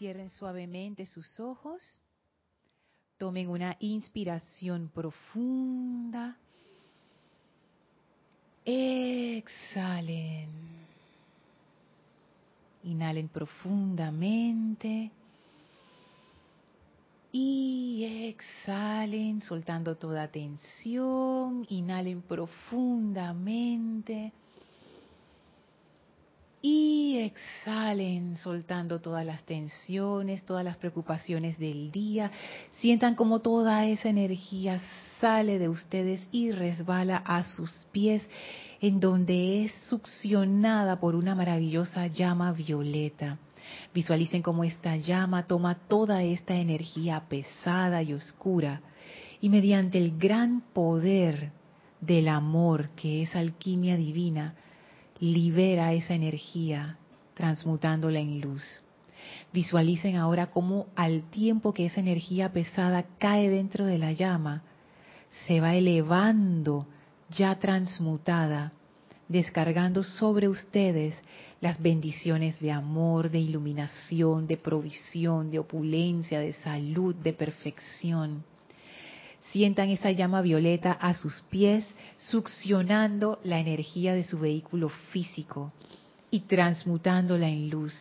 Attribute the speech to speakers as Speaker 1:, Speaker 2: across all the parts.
Speaker 1: cierren suavemente sus ojos, tomen una inspiración profunda, exhalen, inhalen profundamente. Y exhalen soltando toda tensión, inhalen profundamente y exhalen, soltando todas las tensiones, todas las preocupaciones del día. Sientan como toda esa energía sale de ustedes y resbala a sus pies, en donde es succionada por una maravillosa llama violeta. Visualicen cómo esta llama toma toda esta energía pesada y oscura y mediante el gran poder del amor, que es alquimia divina, libera esa energía transmutándola en luz. Visualicen ahora cómo al tiempo que esa energía pesada cae dentro de la llama, se va elevando ya transmutada, descargando sobre ustedes las bendiciones de amor, de iluminación, de provisión, de opulencia, de salud, de perfección. Sientan esa llama violeta a sus pies, succionando la energía de su vehículo físico y transmutándola en luz.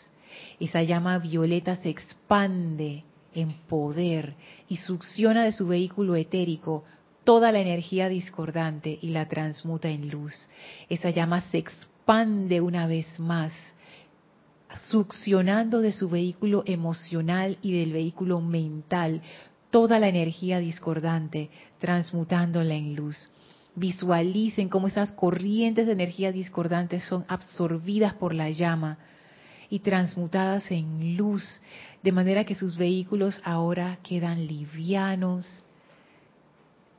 Speaker 1: Esa llama violeta se expande en poder y succiona de su vehículo etérico toda la energía discordante y la transmuta en luz. Esa llama se expande una vez más, succionando de su vehículo emocional y del vehículo mental toda la energía discordante, transmutándola en luz. Visualicen cómo esas corrientes de energía discordante son absorbidas por la llama y transmutadas en luz, de manera que sus vehículos ahora quedan livianos,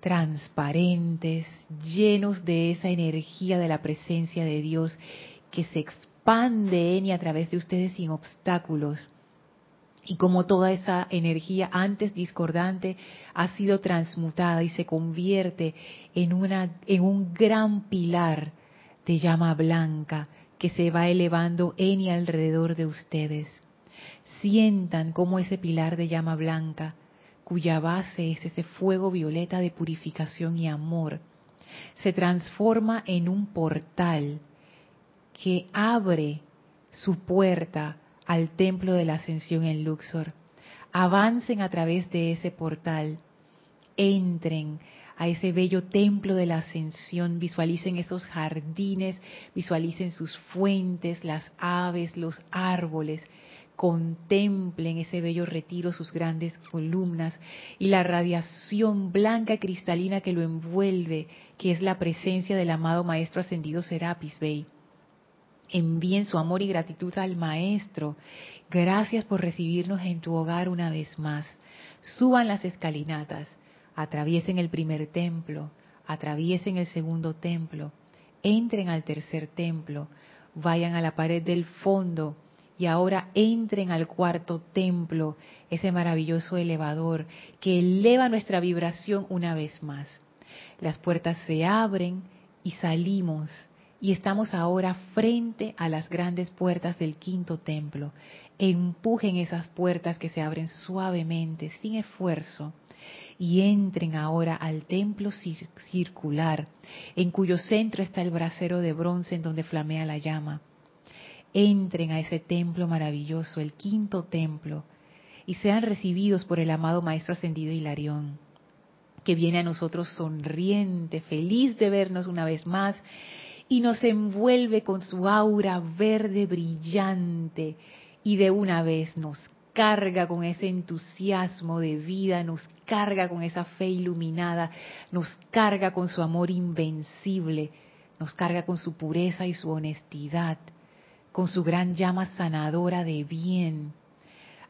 Speaker 1: transparentes, llenos de esa energía de la presencia de Dios que se expande en y a través de ustedes sin obstáculos y como toda esa energía antes discordante ha sido transmutada y se convierte en una en un gran pilar de llama blanca que se va elevando en y alrededor de ustedes. Sientan como ese pilar de llama blanca, cuya base es ese fuego violeta de purificación y amor, se transforma en un portal que abre su puerta al templo de la ascensión en Luxor. Avancen a través de ese portal, entren a ese bello templo de la ascensión, visualicen esos jardines, visualicen sus fuentes, las aves, los árboles, contemplen ese bello retiro, sus grandes columnas y la radiación blanca cristalina que lo envuelve, que es la presencia del amado Maestro Ascendido Serapis Bey envíen su amor y gratitud al Maestro. Gracias por recibirnos en tu hogar una vez más. Suban las escalinatas, atraviesen el primer templo, atraviesen el segundo templo, entren al tercer templo, vayan a la pared del fondo y ahora entren al cuarto templo, ese maravilloso elevador que eleva nuestra vibración una vez más. Las puertas se abren y salimos y estamos ahora frente a las grandes puertas del quinto templo. Empujen esas puertas que se abren suavemente, sin esfuerzo, y entren ahora al templo circular, en cuyo centro está el brasero de bronce en donde flamea la llama. Entren a ese templo maravilloso, el quinto templo, y sean recibidos por el amado Maestro Ascendido Hilarión, que viene a nosotros sonriente, feliz de vernos una vez más y nos envuelve con su aura verde brillante. Y de una vez nos carga con ese entusiasmo de vida, nos carga con esa fe iluminada, nos carga con su amor invencible, nos carga con su pureza y su honestidad, con su gran llama sanadora de bien,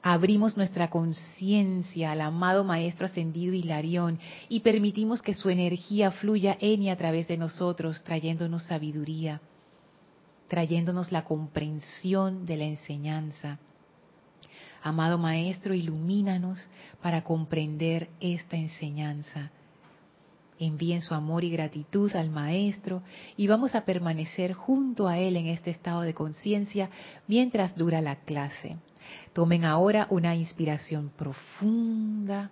Speaker 1: abrimos nuestra conciencia al amado Maestro Ascendido Hilarión y permitimos que su energía fluya en y a través de nosotros, trayéndonos sabiduría, trayéndonos la comprensión de la enseñanza. Amado Maestro, ilumínanos para comprender esta enseñanza. envíen su amor y gratitud al Maestro y vamos a permanecer junto a Él en este estado de conciencia mientras dura la clase. Tomen ahora una inspiración profunda.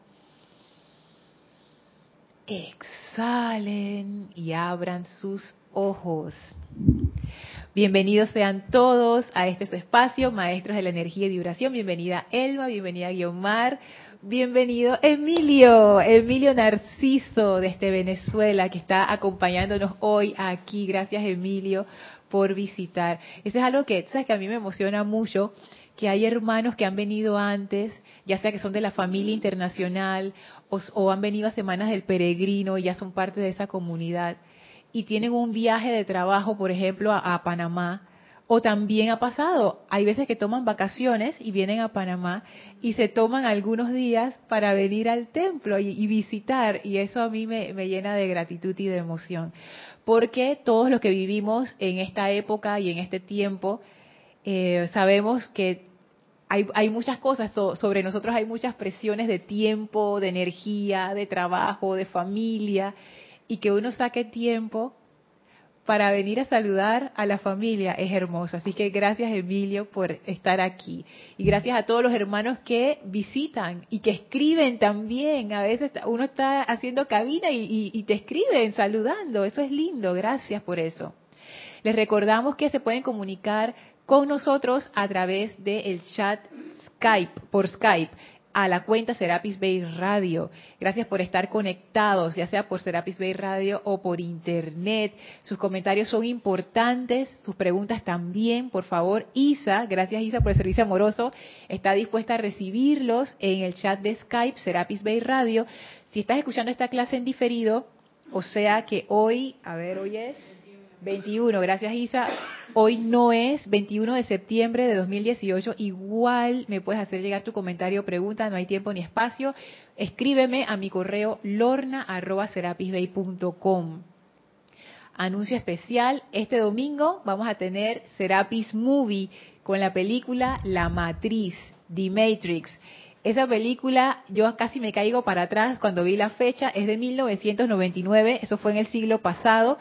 Speaker 1: Exhalen y abran sus ojos. Bienvenidos sean todos a este espacio, Maestros de la Energía y Vibración. Bienvenida Elma, bienvenida Guiomar, bienvenido Emilio, Emilio Narciso desde Venezuela que está acompañándonos hoy aquí. Gracias Emilio por visitar. Eso es algo que, sabes que a mí me emociona mucho que hay hermanos que han venido antes, ya sea que son de la familia internacional o, han venido a Semanas del Peregrino y ya son parte de esa comunidad y tienen un viaje de trabajo, por ejemplo, a, Panamá, o también ha pasado, hay veces que toman vacaciones y vienen a Panamá y se toman algunos días para venir al templo y, visitar, y eso a mí me, llena de gratitud y de emoción, porque todos los que vivimos en esta época y en este tiempo, eh, sabemos que hay, muchas cosas sobre nosotros, hay muchas presiones de tiempo, de energía, de trabajo, de familia, y que uno saque tiempo para venir a saludar a la familia es hermoso. Así que gracias Emilio por estar aquí. Y gracias a todos los hermanos que visitan y que escriben también. A veces uno está haciendo cabina y, y te escriben saludando. Eso es lindo. Gracias por eso. Les recordamos que se pueden comunicar con nosotros a través del chat Skype, por Skype a la cuenta Serapis Bay Radio. Gracias por estar conectados, ya sea por Serapis Bay Radio o por internet. Sus comentarios son importantes, sus preguntas también, por favor. Isa, gracias Isa por el servicio amoroso, está dispuesta a recibirlos en el chat de Skype Serapis Bay Radio. Si estás escuchando esta clase en diferido, o sea que hoy, a ver, hoy es 21, gracias Isa. Hoy no es 21 de septiembre de 2018. Igual me puedes hacer llegar tu comentario o pregunta, no hay tiempo ni espacio. Escríbeme a mi correo lorna.serapisbay.com. Anuncio especial, este domingo vamos a tener Serapis Movie con la película La Matriz, The Matrix. Esa película, yo casi me caigo para atrás cuando vi la fecha, es de 1999, eso fue en el siglo pasado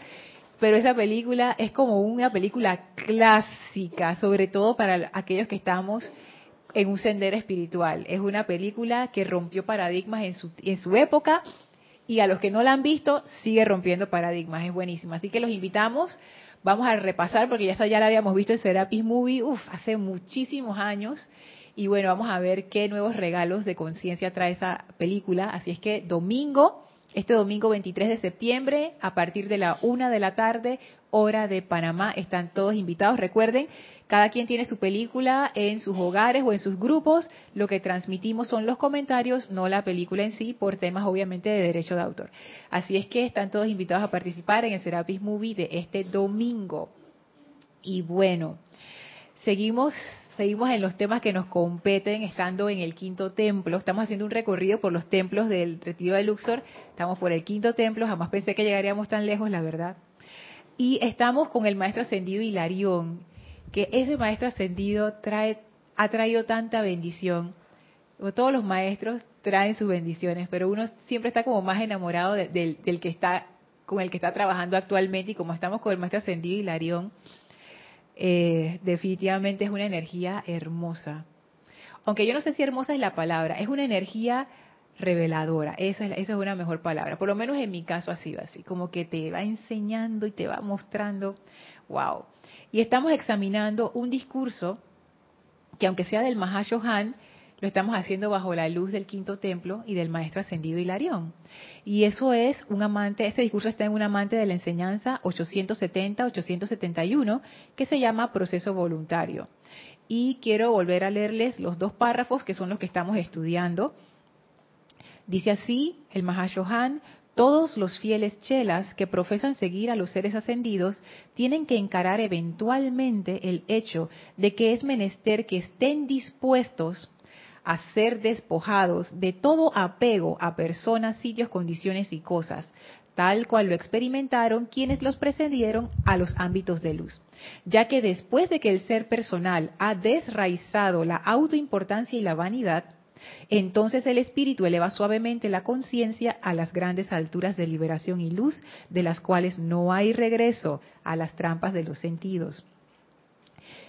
Speaker 1: pero esa película es como una película clásica, sobre todo para aquellos que estamos en un sendero espiritual. Es una película que rompió paradigmas en su, en su época y a los que no la han visto sigue rompiendo paradigmas. Es buenísima. Así que los invitamos. Vamos a repasar porque ya, ya la habíamos visto en Serapis Movie uf, hace muchísimos años. Y bueno, vamos a ver qué nuevos regalos de conciencia trae esa película. Así es que domingo este domingo 23 de septiembre, a partir de la una de la tarde, hora de Panamá, están todos invitados. Recuerden, cada quien tiene su película en sus hogares o en sus grupos. Lo que transmitimos son los comentarios, no la película en sí, por temas obviamente de derecho de autor. Así es que están todos invitados a participar en el Serapis Movie de este domingo. Y bueno, seguimos Seguimos en los temas que nos competen, estando en el quinto templo. Estamos haciendo un recorrido por los templos del retiro de Luxor. Estamos por el quinto templo. Jamás pensé que llegaríamos tan lejos, la verdad. Y estamos con el maestro ascendido Hilarión, que ese maestro ascendido trae, ha traído tanta bendición. Todos los maestros traen sus bendiciones, pero uno siempre está como más enamorado del que está con el que está trabajando actualmente y como estamos con el maestro ascendido Hilarión, eh, definitivamente es una energía hermosa. Aunque yo no sé si hermosa es la palabra, es una energía reveladora. Esa es, esa es una mejor palabra. Por lo menos en mi caso ha sido así, como que te va enseñando y te va mostrando. ¡Wow! Y estamos examinando un discurso que aunque sea del Mahashohan, lo estamos haciendo bajo la luz del quinto templo y del maestro ascendido Hilarión. Y eso es un amante, este discurso está en un amante de la enseñanza 870-871, que se llama proceso voluntario. Y quiero volver a leerles los dos párrafos que son los que estamos estudiando. Dice así el Mahashohan, todos los fieles chelas que profesan seguir a los seres ascendidos tienen que encarar eventualmente el hecho de que es menester que estén dispuestos a ser despojados de todo apego a personas, sitios, condiciones y cosas, tal cual lo experimentaron quienes los precedieron a los ámbitos de luz, ya que después de que el ser personal ha desraizado la autoimportancia y la vanidad, Entonces el espíritu eleva suavemente la conciencia a las grandes alturas de liberación y luz, de las cuales no hay regreso a las trampas de los sentidos.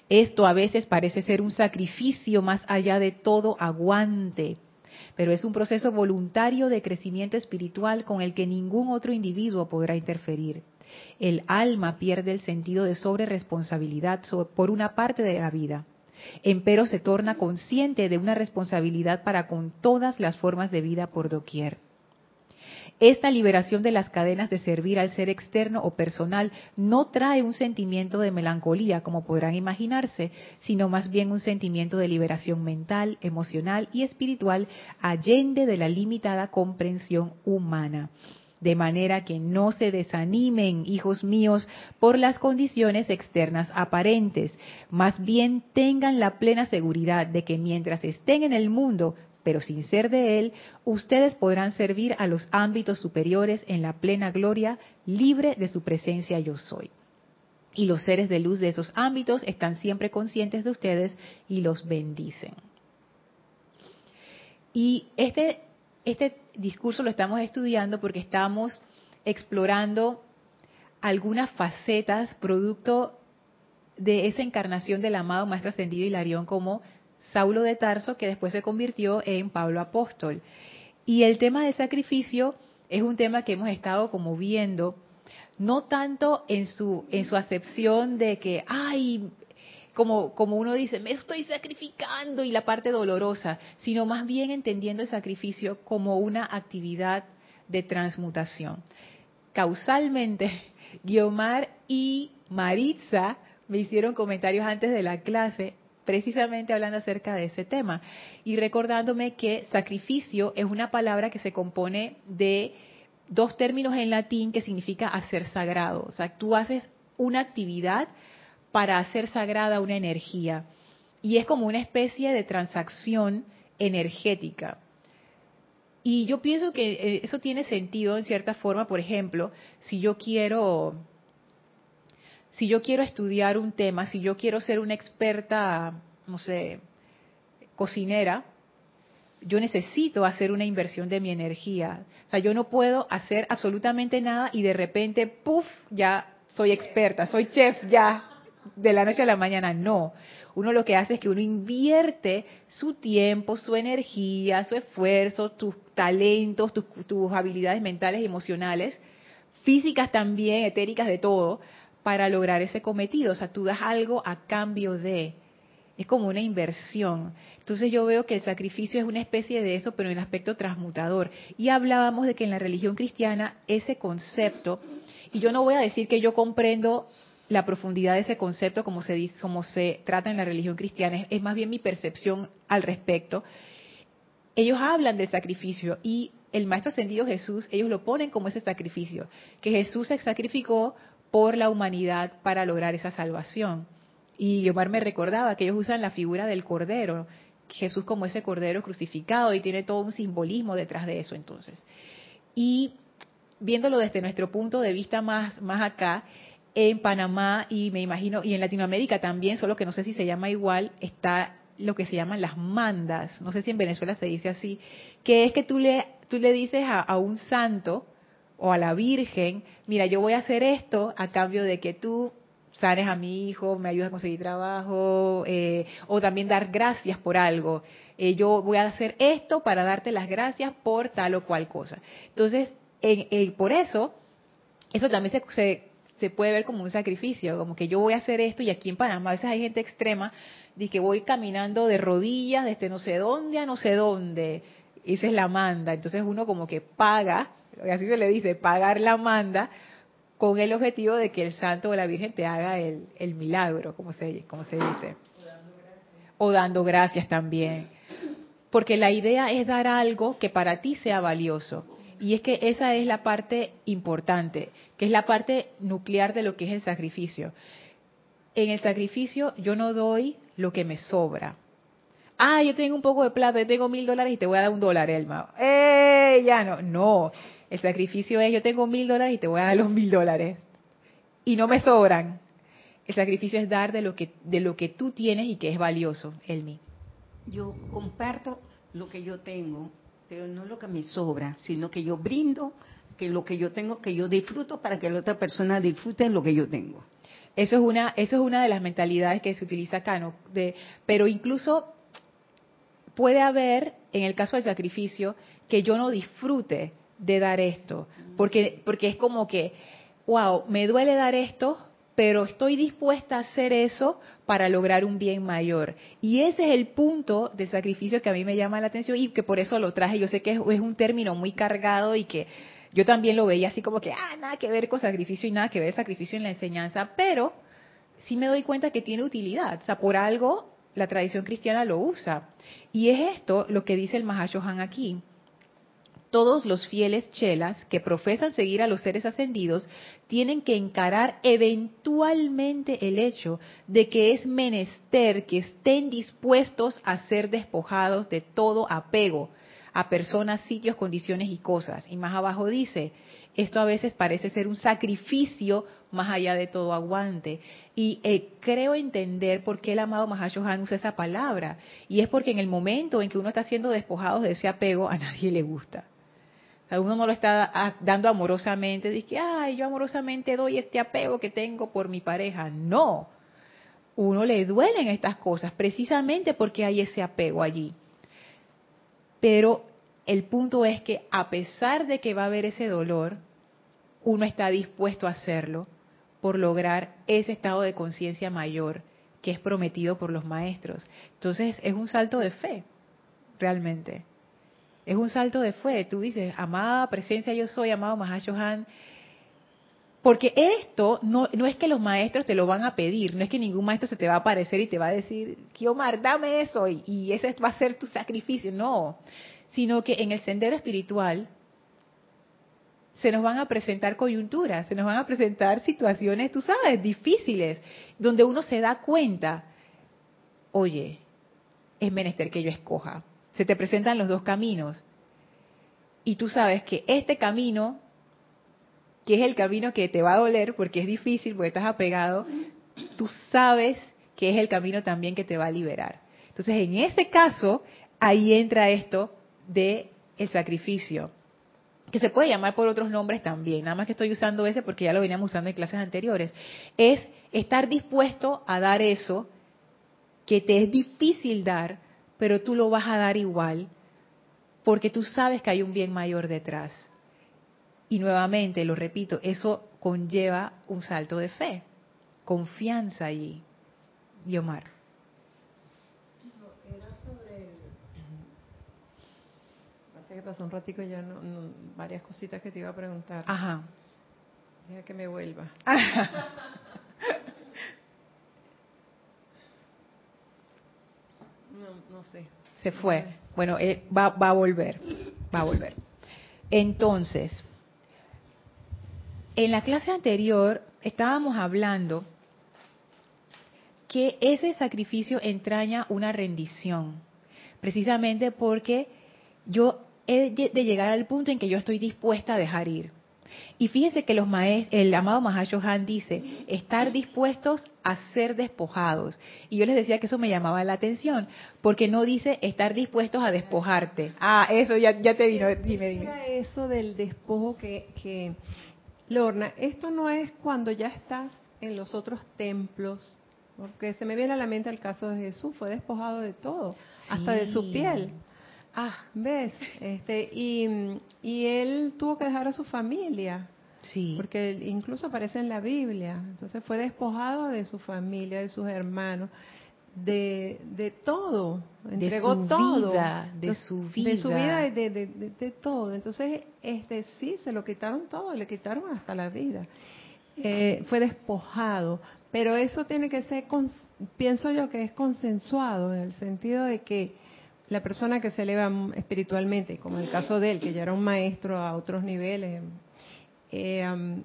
Speaker 1: Esto a veces parece ser un sacrificio más allá de todo aguante, pero es un proceso voluntario de crecimiento espiritual con el que ningún otro individuo podrá interferir. El alma pierde el sentido de sobreresponsabilidad por una parte de la vida empero se torna consciente de una responsabilidad para con todas las formas de vida por doquier. Esta liberación de las cadenas de servir al ser externo o personal no trae un sentimiento de melancolía, como podrán imaginarse, sino más bien un sentimiento de liberación mental, emocional y espiritual allende de la limitada comprensión humana. De manera que no se desanimen, hijos míos, por las condiciones externas aparentes, más bien tengan la plena seguridad de que mientras estén en el mundo, pero sin ser de él, ustedes podrán servir a los ámbitos superiores en la plena gloria, libre de su presencia yo soy. Y los seres de luz de esos ámbitos están siempre conscientes de ustedes y los bendicen. Y este este discurso lo estamos estudiando porque estamos explorando algunas facetas producto de esa encarnación del amado Maestro Ascendido Hilarión como Saulo de Tarso, que después se convirtió en Pablo Apóstol. Y el tema de sacrificio es un tema que hemos estado como viendo, no tanto en su, en su acepción de que, ay, como, como uno dice, me estoy sacrificando y la parte dolorosa, sino más bien entendiendo el sacrificio como una actividad de transmutación. Causalmente, Guiomar y Maritza me hicieron comentarios antes de la clase precisamente hablando acerca de ese tema y recordándome que sacrificio es una palabra que se compone de dos términos en latín que significa hacer sagrado. O sea, tú haces una actividad para hacer sagrada una energía. Y es como una especie de transacción energética. Y yo pienso que eh, eso tiene sentido en cierta forma, por ejemplo, si yo quiero si yo quiero estudiar un tema, si yo quiero ser una experta, no sé, cocinera, yo necesito hacer una inversión de mi energía. O sea, yo no puedo hacer absolutamente nada y de repente, puff, ya soy experta, soy chef, ya de la noche a la mañana, no. Uno lo que hace es que uno invierte su tiempo, su energía, su esfuerzo, tus talentos, tus, habilidades mentales y emocionales, físicas también, etéricas, de todo, para lograr ese cometido. O sea, tú das algo a cambio de. Es como una inversión. Entonces yo veo que el sacrificio es una especie de eso, pero en aspecto transmutador. Y hablábamos de que en la religión cristiana ese concepto, y yo no voy a decir que yo comprendo la profundidad de ese concepto como se como se trata en la religión cristiana, es, más bien mi percepción al respecto. Ellos hablan del sacrificio y el Maestro Ascendido Jesús, ellos lo ponen como ese sacrificio, que Jesús se sacrificó por la humanidad para lograr esa salvación. Y Omar me recordaba que ellos usan la figura del Cordero, Jesús como ese Cordero crucificado y tiene todo un simbolismo detrás de eso entonces. Y viéndolo desde nuestro punto de vista más, más acá, en Panamá y me imagino, y en Latinoamérica también, solo que no sé si se llama igual, está lo que se llaman las mandas, no sé si en Venezuela se dice así, que es que tú le, tú le dices a, un santo o a la Virgen, mira, yo voy a hacer esto a cambio de que tú sanes a mi hijo, me ayudes a conseguir trabajo, eh, o también dar gracias por algo. Eh, yo voy a hacer esto para darte las gracias por tal o cual cosa. Entonces, en, por eso, eso también se, se, se puede ver como un sacrificio, como que yo voy a hacer esto y aquí en Panamá a veces hay gente extrema de que voy caminando de rodillas desde no sé dónde a no sé dónde, esa es la manda, entonces uno como que paga, así se le dice, pagar la manda con el objetivo de que el santo o la Virgen te haga el, el milagro, como se, como se dice. O dando gracias también. Porque la idea es dar algo que para ti sea valioso. Y es que esa es la parte importante, que es la parte nuclear de lo que es el sacrificio. En el sacrificio yo no doy lo que me sobra. Ah, yo tengo un poco de plata, yo tengo mil dólares y te voy a dar un dólar, Elma. ¡Eh! Ya no. No, el sacrificio es yo tengo mil dólares y te voy a dar los mil dólares. Y no me sobran. El sacrificio es dar de lo que, de lo que tú tienes y que es valioso, Elmi.
Speaker 2: Yo comparto lo que yo tengo, pero no lo que me sobra, sino que yo brindo que lo que yo tengo, que yo disfruto para que la otra persona disfrute lo que yo tengo.
Speaker 1: Eso es una, eso es una de las mentalidades que se utiliza acá, ¿no? De, pero incluso puede haber, en el caso del sacrificio, que yo no disfrute de dar esto, porque, porque es como que, wow, me duele dar esto, pero estoy dispuesta a hacer eso para lograr un bien mayor. Y ese es el punto del sacrificio que a mí me llama la atención y que por eso lo traje. Yo sé que es, es un término muy cargado y que yo también lo veía así como que, ah, nada que ver con sacrificio y nada que ver sacrificio en la enseñanza, pero sí me doy cuenta que tiene utilidad. O sea, por algo la tradición cristiana lo usa. Y es esto lo que dice el Mahashohan aquí. Todos los fieles chelas que profesan seguir a los seres ascendidos tienen que encarar eventualmente el hecho de que es menester que estén dispuestos a ser despojados de todo apego a personas, sitios, condiciones y cosas. Y más abajo dice, esto a veces parece ser un sacrificio más allá de todo aguante. Y eh, creo entender por qué el amado Mahashohan usa esa palabra. Y es porque en el momento en que uno está siendo despojado de ese apego, a nadie le gusta. Uno no lo está dando amorosamente, dice, ay, yo amorosamente doy este apego que tengo por mi pareja. No, uno le duelen estas cosas precisamente porque hay ese apego allí. Pero el punto es que a pesar de que va a haber ese dolor, uno está dispuesto a hacerlo por lograr ese estado de conciencia mayor que es prometido por los maestros. Entonces es un salto de fe, realmente. Es un salto de fe. Tú dices, amada presencia yo soy, amado Mahashohan. Porque esto no, no es que los maestros te lo van a pedir, no es que ningún maestro se te va a aparecer y te va a decir, Kiomar, dame eso y, y ese va a ser tu sacrificio. No, sino que en el sendero espiritual se nos van a presentar coyunturas, se nos van a presentar situaciones, tú sabes, difíciles, donde uno se da cuenta, oye, es menester que yo escoja. Se te presentan los dos caminos. Y tú sabes que este camino, que es el camino que te va a doler porque es difícil, porque estás apegado, tú sabes que es el camino también que te va a liberar. Entonces, en ese caso, ahí entra esto de el sacrificio, que se puede llamar por otros nombres también, nada más que estoy usando ese porque ya lo veníamos usando en clases anteriores, es estar dispuesto a dar eso que te es difícil dar, pero tú lo vas a dar igual, porque tú sabes que hay un bien mayor detrás. Y nuevamente, lo repito, eso conlleva un salto de fe, confianza allí. Y Omar.
Speaker 3: que pasó un ratico ya no, varias cositas que te iba a preguntar.
Speaker 1: Ajá.
Speaker 3: Deja que me vuelva. no, no sé.
Speaker 1: Se fue. Bueno, eh, va, va a volver. Va a volver. Entonces, en la clase anterior estábamos hablando que ese sacrificio entraña una rendición, precisamente porque yo de llegar al punto en que yo estoy dispuesta a dejar ir. Y fíjense que los el amado Mahashohan dice, estar dispuestos a ser despojados. Y yo les decía que eso me llamaba la atención, porque no dice estar dispuestos a despojarte. Ah, eso ya, ya te vino, dime, dime.
Speaker 3: Eso del despojo que, que, Lorna, esto no es cuando ya estás en los otros templos, porque se me viene a la mente el caso de Jesús, fue despojado de todo, hasta de su piel. Ah, ¿ves? Este, y, y él tuvo que dejar a su familia.
Speaker 1: Sí.
Speaker 3: Porque incluso aparece en la Biblia. Entonces fue despojado de su familia, de sus hermanos, de, de todo. Entregó
Speaker 1: de su
Speaker 3: todo.
Speaker 1: Vida, de su vida.
Speaker 3: De su vida, de, de, de, todo. Entonces, este sí, se lo quitaron todo, le quitaron hasta la vida. Eh, fue despojado. Pero eso tiene que ser, pienso yo que es consensuado, en el sentido de que la persona que se eleva espiritualmente, como en el caso de él, que ya era un maestro a otros niveles, eh,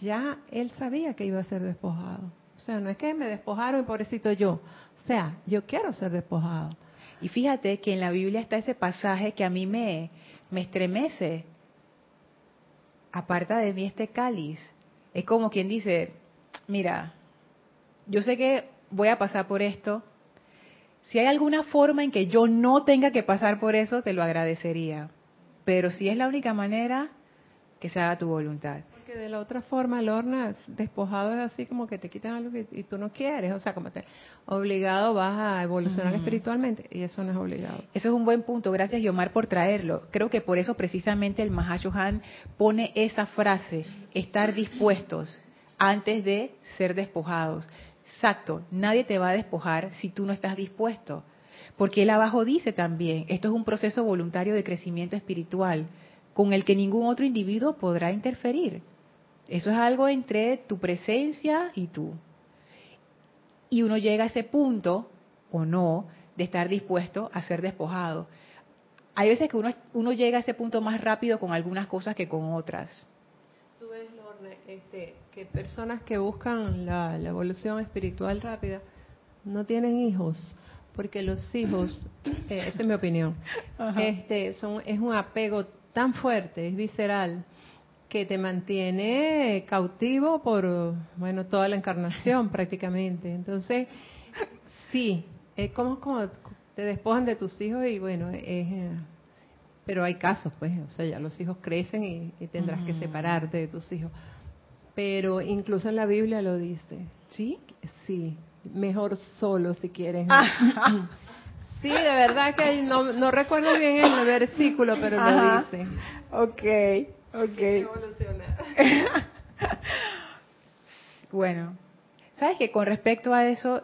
Speaker 3: ya él sabía que iba a ser despojado. O sea, no es que me despojaron y pobrecito yo. O sea, yo quiero ser despojado.
Speaker 1: Y fíjate que en la Biblia está ese pasaje que a mí me, me estremece. Aparta de mí este cáliz. Es como quien dice, mira, yo sé que voy a pasar por esto, Si hay alguna forma en que yo no tenga que pasar por eso, te lo agradecería. Pero si es la única manera, que se haga tu voluntad.
Speaker 3: Porque de la otra forma, Lorna, despojado es así como que te quitan algo que, y tú no quieres. O sea, como te obligado vas a evolucionar espiritualmente y eso no es obligado.
Speaker 1: Eso es un buen punto. Gracias, Yomar, por traerlo. Creo que por eso precisamente el Mahashohan pone esa frase, estar dispuestos antes de ser despojados. Exacto, nadie te va a despojar si tú no estás dispuesto. Porque él abajo dice también, esto es un proceso voluntario de crecimiento espiritual con el que ningún otro individuo podrá interferir. Eso es algo entre tu presencia y tú. Y uno llega a ese punto, o no, de estar dispuesto a ser despojado. Hay veces que uno, uno llega a ese punto más rápido con algunas cosas que con otras.
Speaker 3: Este, que personas que buscan la, la evolución espiritual rápida no tienen hijos, porque los hijos, eh, esa es mi opinión,
Speaker 1: Ajá.
Speaker 3: este, son, es un apego tan fuerte, es visceral, que te mantiene cautivo por, bueno, toda la encarnación prácticamente. Entonces, sí, es como, como te despojan de tus hijos y bueno, es... eh, pero hay casos, pues, o sea, ya los hijos crecen y, y tendrás que separarte de tus hijos. Pero incluso en la Biblia lo dice.
Speaker 1: ¿Sí?
Speaker 3: Sí, mejor solo si quieres.
Speaker 1: Ajá.
Speaker 3: Sí, de verdad que no, no recuerdo bien el versículo, pero
Speaker 1: Ajá.
Speaker 3: lo dice.
Speaker 1: Ok, ok.
Speaker 3: Evolucionar.
Speaker 1: Bueno, sabes que con respecto a eso,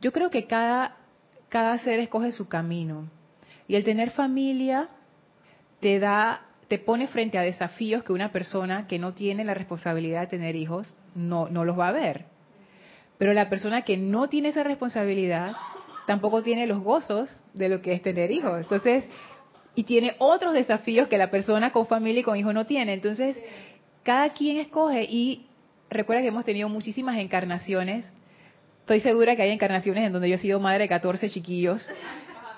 Speaker 1: yo creo que cada, cada ser escoge su camino. Y el tener familia te da, te pone frente a desafíos que una persona que no tiene la responsabilidad de tener hijos no, no los va a ver. Pero la persona que no tiene esa responsabilidad tampoco tiene los gozos de lo que es tener hijos. Entonces, y tiene otros desafíos que la persona con familia y con hijos no tiene. Entonces, cada quien escoge y recuerda que hemos tenido muchísimas encarnaciones. Estoy segura que hay encarnaciones en donde yo he sido madre de 14 chiquillos,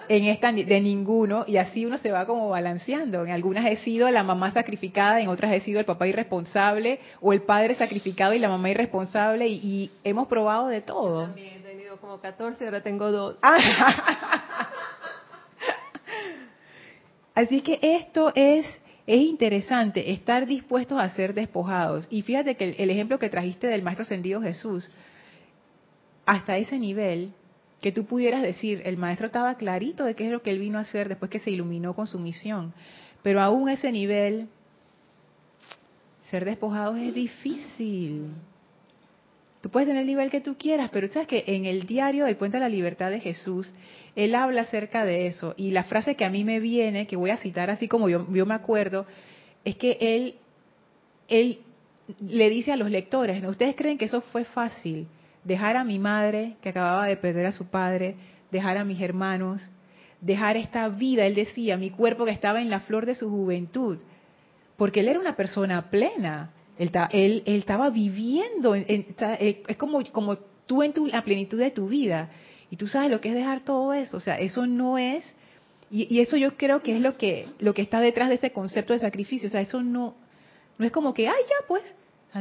Speaker 1: en esta de ninguno, y así uno se va como balanceando. En algunas he sido la mamá sacrificada, en otras he sido el papá irresponsable, o el padre sacrificado y la mamá irresponsable, y, y hemos probado de todo.
Speaker 3: También he tenido como 14, ahora tengo dos.
Speaker 1: Así que esto es, es interesante, estar dispuestos a ser despojados. Y fíjate que el, el ejemplo que trajiste del Maestro Ascendido Jesús, hasta ese nivel, que tú pudieras decir, el Maestro estaba clarito de qué es lo que él vino a hacer después que se iluminó con su misión. Pero aún ese nivel, ser despojados es difícil. Tú puedes tener el nivel que tú quieras, pero sabes que en el diario del Puente de la Libertad de Jesús, él habla acerca de eso. Y la frase que a mí me viene, que voy a citar así como yo, yo me acuerdo, es que él, él le dice a los lectores, ¿no? ¿ustedes creen que eso fue fácil? Dejar a mi madre, que acababa de perder a su padre, dejar a mis hermanos, dejar esta vida, él decía, mi cuerpo que estaba en la flor de su juventud, porque él era una persona plena, él, él- él estaba viviendo, en- eh, es como, como tú en tu, la plenitud de tu vida, y tú sabes lo que es dejar todo eso, o sea, eso no es, y, eso yo creo que es lo que, lo que está detrás de ese concepto de sacrificio, o sea, eso no, no es como que, ay, ya pues,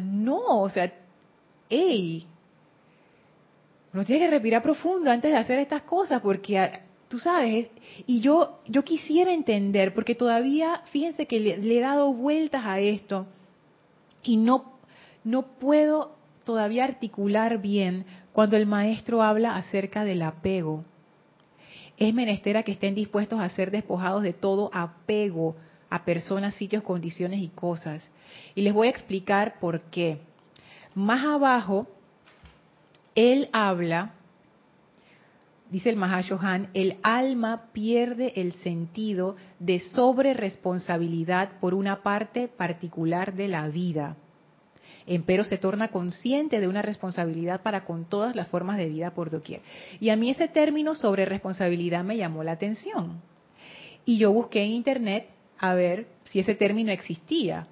Speaker 1: no, o sea, hey, uno tiene que respirar profundo antes de hacer estas cosas, porque ah, tú sabes, y yo, yo quisiera entender, porque todavía, fíjense que le, le he dado vueltas a esto, y no, no puedo todavía articular bien cuando el maestro habla acerca del apego. Es menester a que estén dispuestos a ser despojados de todo apego a personas, sitios, condiciones y cosas. Y les voy a explicar por qué. Más abajo, él habla, dice el Mahashohan, el alma pierde el sentido de sobreresponsabilidad por una parte particular de la vida. Empero se torna consciente de una responsabilidad para con todas las formas de vida por doquier. Y a mí ese término sobre responsabilidad me llamó la atención. Y yo busqué en internet a ver si ese término existía.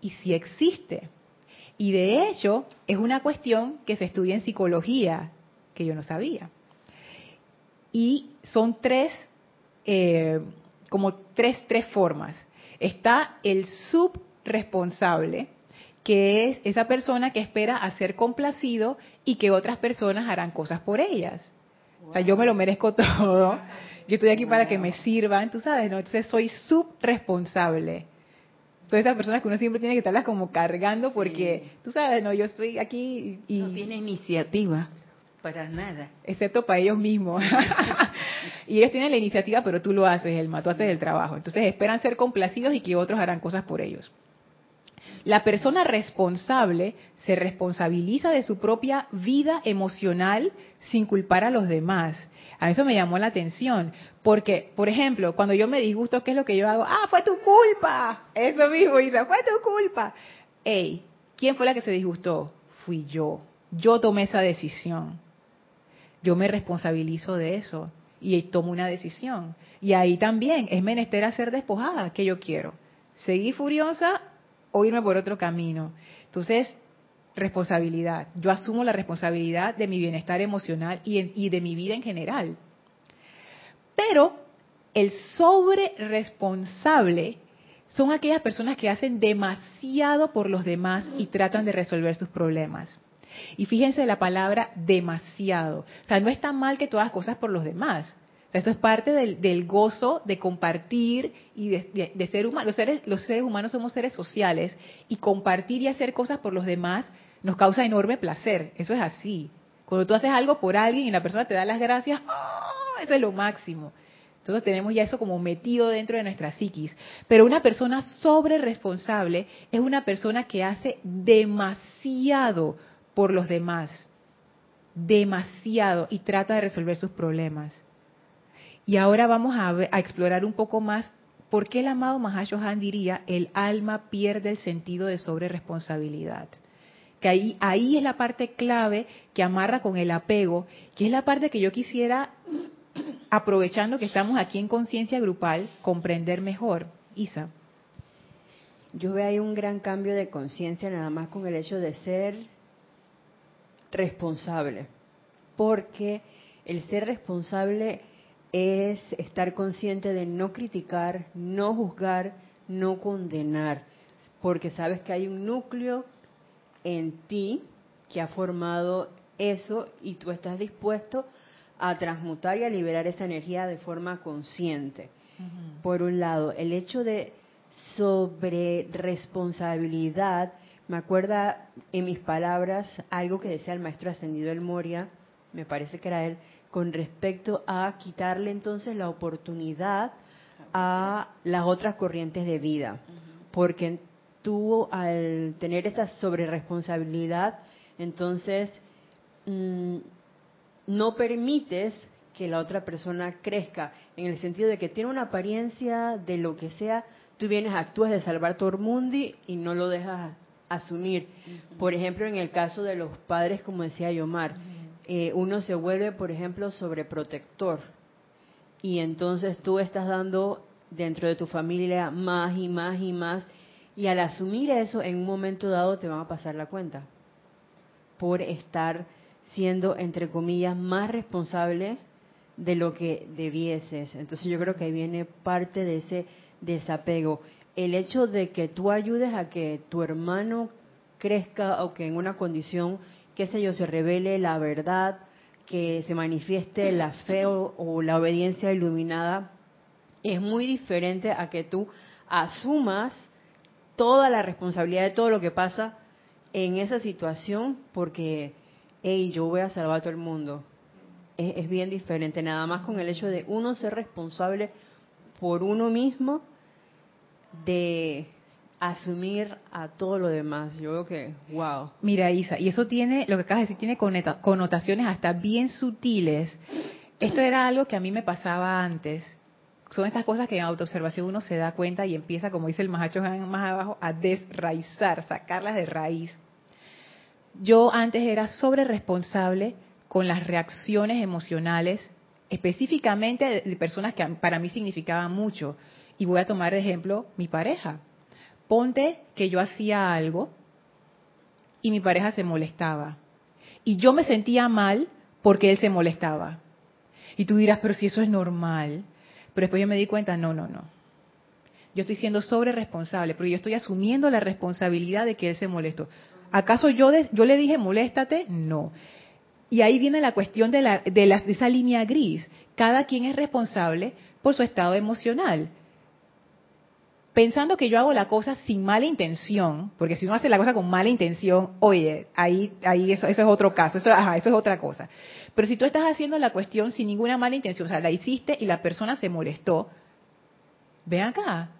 Speaker 1: Y si existe. Y de hecho, es una cuestión que se estudia en psicología, que yo no sabía. Y son tres, eh, como tres, tres formas. Está el subresponsable, que es esa persona que espera a ser complacido y que otras personas harán cosas por ellas. O sea, yo me lo merezco todo. Yo estoy aquí para que me sirvan, tú sabes, ¿no? Entonces soy subresponsable. Soy esas personas que uno siempre tiene que estarlas como cargando porque, tú sabes, ¿no? Yo estoy aquí y...
Speaker 2: No tiene iniciativa para nada.
Speaker 1: Excepto para ellos mismos. y ellos tienen la iniciativa, pero tú lo haces, Elma, tú haces el trabajo. Entonces esperan ser complacidos y que otros harán cosas por ellos. La persona responsable se responsabiliza de su propia vida emocional sin culpar a los demás. A eso me llamó la atención, porque, por ejemplo, cuando yo me disgusto, ¿qué es lo que yo hago? Ah, fue tu culpa. Eso mismo, Isa, fue tu culpa. Ey, ¿quién fue la que se disgustó? Fui yo. Yo tomé esa decisión. Yo me responsabilizo de eso y tomo una decisión. Y ahí también es menester a ser despojada, que yo quiero. Seguir furiosa o irme por otro camino. Entonces, responsabilidad. Yo asumo la responsabilidad de mi bienestar emocional y, de mi vida en general. Pero el sobre responsable son aquellas personas que hacen demasiado por los demás y tratan de resolver sus problemas. Y fíjense la palabra demasiado. O sea, no es tan mal que todas cosas por los demás. Eso es parte del, gozo de compartir y de, ser humano. Los seres, los seres humanos somos seres sociales y compartir y hacer cosas por los demás nos causa enorme placer. Eso es así. Cuando tú haces algo por alguien y la persona te da las gracias, ¡oh! eso es lo máximo. Entonces tenemos ya eso como metido dentro de nuestra psiquis. Pero una persona sobre responsable es una persona que hace demasiado por los demás. Demasiado y trata de resolver sus problemas. Y ahora vamos a, explorar un poco más por qué el amado Mahashohan diría el alma pierde el sentido de sobreresponsabilidad. Que ahí, ahí es la parte clave que amarra con el apego, que es la parte que yo quisiera, aprovechando que estamos aquí en conciencia grupal, comprender mejor. Isa.
Speaker 4: Yo veo ahí un gran cambio de conciencia nada más con el hecho de ser responsable. Porque el ser responsable es estar consciente de no criticar, no juzgar, no condenar, porque sabes que hay un núcleo en ti que ha formado eso y tú estás dispuesto a transmutar y a liberar esa energía de forma consciente. Por un lado, el hecho de sobre responsabilidad, me acuerda en mis palabras algo que decía el maestro ascendido El Moria, me parece que era él, con respecto a quitarle entonces la oportunidad a las otras corrientes de vida. Porque tú al tener esa sobreresponsabilidad, entonces mm, no permites que la otra persona crezca, en el sentido de que tiene una apariencia de lo que sea, tú vienes, actúas de salvar mundo y no lo dejas asumir. Por ejemplo, en el caso de los padres, como decía Yomar, eh, uno se vuelve, por ejemplo, sobreprotector. Y entonces tú estás dando dentro de tu familia más y más y más. Y al asumir eso, en un momento dado te van a pasar la cuenta. Por estar siendo, entre comillas, más responsable de lo que debieses. Entonces yo creo que ahí viene parte de ese desapego. El hecho de que tú ayudes a que tu hermano crezca o que en una condición qué sé yo, se revele la verdad, que se manifieste la fe o, la obediencia iluminada, es muy diferente a que tú asumas toda la responsabilidad de todo lo que pasa en esa situación porque, hey, yo voy a salvar a todo el mundo. es bien diferente, nada más con el hecho de uno ser responsable por uno mismo, de asumir a todo lo demás. Yo veo que, wow.
Speaker 1: Mira, Isa, y eso tiene, lo que acabas de decir, tiene connotaciones hasta bien sutiles. Esto era algo que a mí me pasaba antes. Son estas cosas que en autoobservación uno se da cuenta y empieza, como dice el mahacho más abajo, a desraizar, sacarlas de raíz. Yo antes era sobre responsable con las reacciones emocionales, específicamente de personas que para mí significaban mucho. Y voy a tomar de ejemplo mi pareja Ponte que yo hacía algo y mi pareja se molestaba. Y yo me sentía mal porque él se molestaba. Y tú dirás, pero si eso es normal. Pero después yo me di cuenta, no, no, no. Yo estoy siendo sobre responsable, pero yo estoy asumiendo la responsabilidad de que él se molestó. ¿Acaso yo, yo le dije, moléstate? No. Y ahí viene la cuestión de, la, de, la, de esa línea gris. Cada quien es responsable por su estado emocional. Pensando que yo hago la cosa sin mala intención, porque si uno hace la cosa con mala intención, oye, ahí, ahí eso, eso es otro caso, eso, ajá, eso es otra cosa. Pero si tú estás haciendo la cuestión sin ninguna mala intención, o sea, la hiciste y la persona se molestó, ven acá,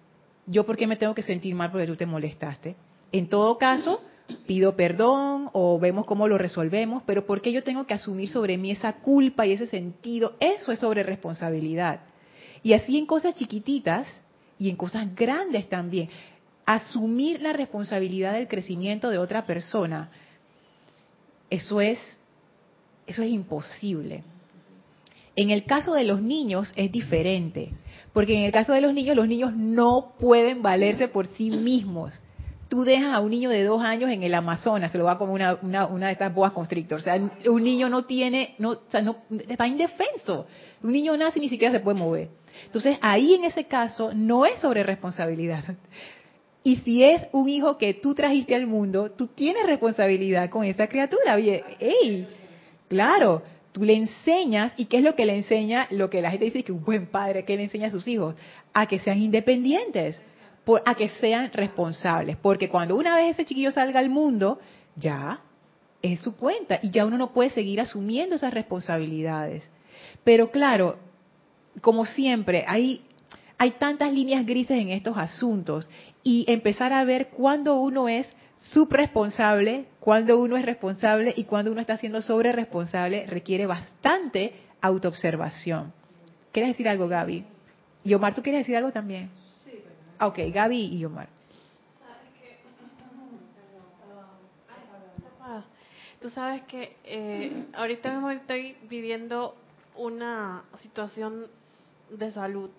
Speaker 1: yo por qué me tengo que sentir mal porque tú te molestaste. En todo caso, pido perdón o vemos cómo lo resolvemos, pero ¿por qué yo tengo que asumir sobre mí esa culpa y ese sentido? Eso es sobre responsabilidad. Y así en cosas chiquititas y en cosas grandes también. Asumir la responsabilidad del crecimiento de otra persona, eso es, eso es imposible. En el caso de los niños es diferente, porque en el caso de los niños, los niños no pueden valerse por sí mismos tú dejas a un niño de dos años en el Amazonas, se lo va como una, una, una de estas boas constrictor. O sea, un niño no tiene, no, o sea, no, está indefenso. Un niño nace y ni siquiera se puede mover. Entonces, ahí en ese caso no es sobre responsabilidad. Y si es un hijo que tú trajiste al mundo, tú tienes responsabilidad con esa criatura. Oye, ¡ey! Claro, tú le enseñas, ¿y qué es lo que le enseña? Lo que la gente dice que un buen padre, ¿qué le enseña a sus hijos? A que sean independientes a que sean responsables. Porque cuando una vez ese chiquillo salga al mundo, ya es su cuenta y ya uno no puede seguir asumiendo esas responsabilidades. Pero claro, como siempre, hay, hay tantas líneas grises en estos asuntos y empezar a ver cuándo uno es subresponsable, cuándo uno es responsable y cuándo uno está siendo sobre responsable requiere bastante autoobservación. ¿Quieres decir algo, Gaby? Y Omar, ¿tú quieres decir algo también? Ok, Gaby y Omar.
Speaker 5: Tú sabes que eh, ahorita mismo estoy viviendo una situación de salud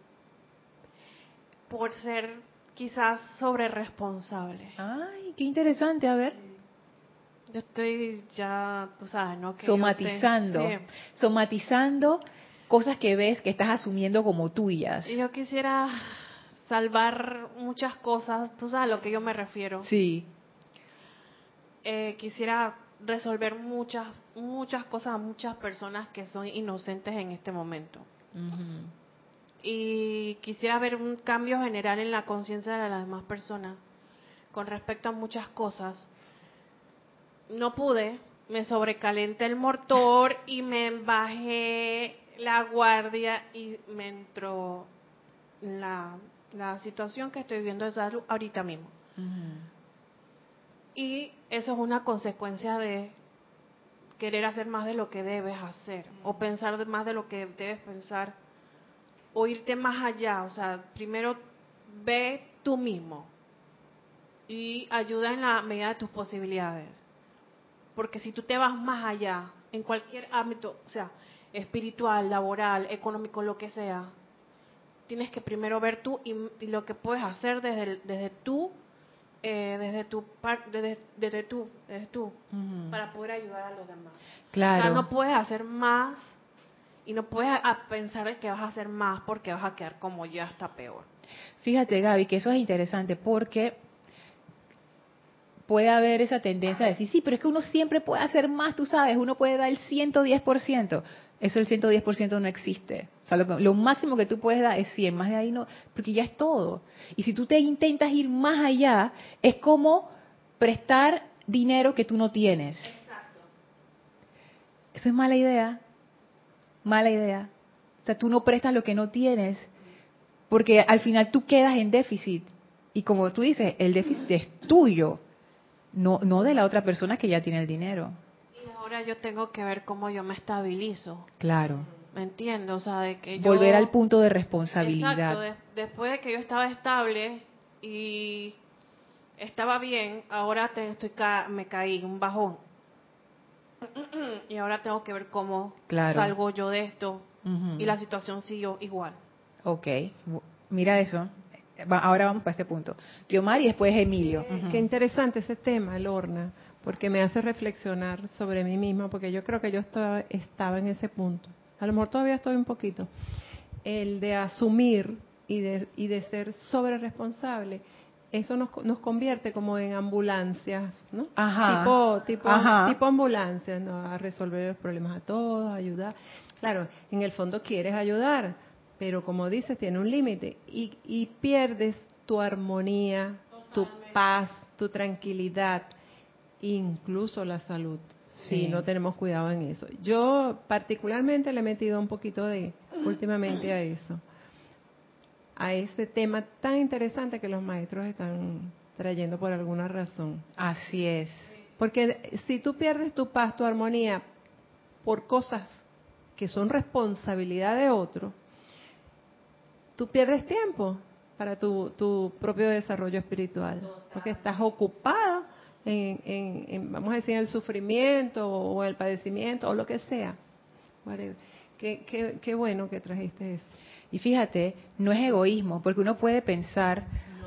Speaker 5: por ser quizás sobre responsable.
Speaker 1: Ay, qué interesante, a ver.
Speaker 5: Yo estoy ya, tú sabes, ¿no?
Speaker 1: somatizando, somatizando cosas que ves que estás asumiendo como tuyas.
Speaker 5: Y yo quisiera salvar muchas cosas, tú sabes a lo que yo me refiero.
Speaker 1: Sí.
Speaker 5: Eh, quisiera resolver muchas, muchas cosas a muchas personas que son inocentes en este momento. Y quisiera ver un cambio general en la conciencia de las demás personas con respecto a muchas cosas. No pude, me sobrecalenté el motor y me bajé la guardia y me entró la la situación que estoy viviendo de salud ahorita mismo. Y eso es una consecuencia de querer hacer más de lo que debes hacer, o pensar más de lo que debes pensar, o irte más allá. O sea, primero ve tú mismo y ayuda en la medida de tus posibilidades. Porque si tú te vas más allá, en cualquier ámbito, o sea, espiritual, laboral, económico, lo que sea, tienes que primero ver tú y, lo que puedes hacer desde, desde tú, eh, desde tu desde, desde tú, desde tú para poder ayudar a los demás.
Speaker 1: Claro.
Speaker 5: O sea, no puedes hacer más y no puedes pensar que vas a hacer más porque vas a quedar como ya está peor.
Speaker 1: Fíjate, Gaby, que eso es interesante porque puede haber esa tendencia de decir, sí, pero es que uno siempre puede hacer más, tú sabes, uno puede dar el 110%. Eso el 110% no existe. O sea, lo, máximo que tú puedes dar es 100, más de ahí no, porque ya es todo. Y si tú te intentas ir más allá, es como prestar dinero que tú no tienes. Exacto. Eso es mala idea. Mala idea. O sea, tú no prestas lo que no tienes, porque al final tú quedas en déficit. Y como tú dices, el déficit es tuyo no, no de la otra persona que ya tiene el dinero.
Speaker 5: Ahora yo tengo que ver cómo yo me estabilizo.
Speaker 1: Claro.
Speaker 5: ¿Me entiendo? O sea, de que
Speaker 1: Volver al punto de responsabilidad.
Speaker 5: Exacto. después de que yo estaba estable y estaba bien, ahora te, estoy me caí, un bajón. Y ahora tengo que ver cómo salgo yo de esto. Y la situación siguió igual.
Speaker 1: Ok. Mira eso ahora vamos para ese punto. Guiomar y después Emilio.
Speaker 3: Qué interesante ese tema, Lorna, porque me hace reflexionar sobre mí misma, porque yo creo que yo estaba, estaba en ese punto. A lo mejor todavía estoy un poquito. El de asumir y de, y de ser sobre responsable eso nos, nos convierte como en ambulancias, ¿no?
Speaker 1: Ajá.
Speaker 3: Tipo, tipo,
Speaker 1: Ajá.
Speaker 3: tipo ambulancias, ¿no? A resolver los problemas a todos, a ayudar. Claro, en el fondo quieres ayudar, pero como dices, tiene un límite y, y pierdes tu armonía, tu paz, tu tranquilidad, incluso la salud.
Speaker 1: Sí.
Speaker 3: Si no tenemos cuidado en eso. Yo particularmente le he metido un poquito de últimamente a eso a ese tema tan interesante que los maestros están trayendo por alguna razón.
Speaker 1: Así es.
Speaker 3: Porque si tú pierdes tu paz, tu armonía por cosas que son responsabilidad de otro, tú pierdes tiempo para tu, tu propio desarrollo espiritual. Porque estás ocupado en, en- en, vamos a decir, en el sufrimiento o el padecimiento o lo que sea. Qué, qué, qué bueno que trajiste eso.
Speaker 1: Y fíjate, no es egoísmo, porque uno puede pensar,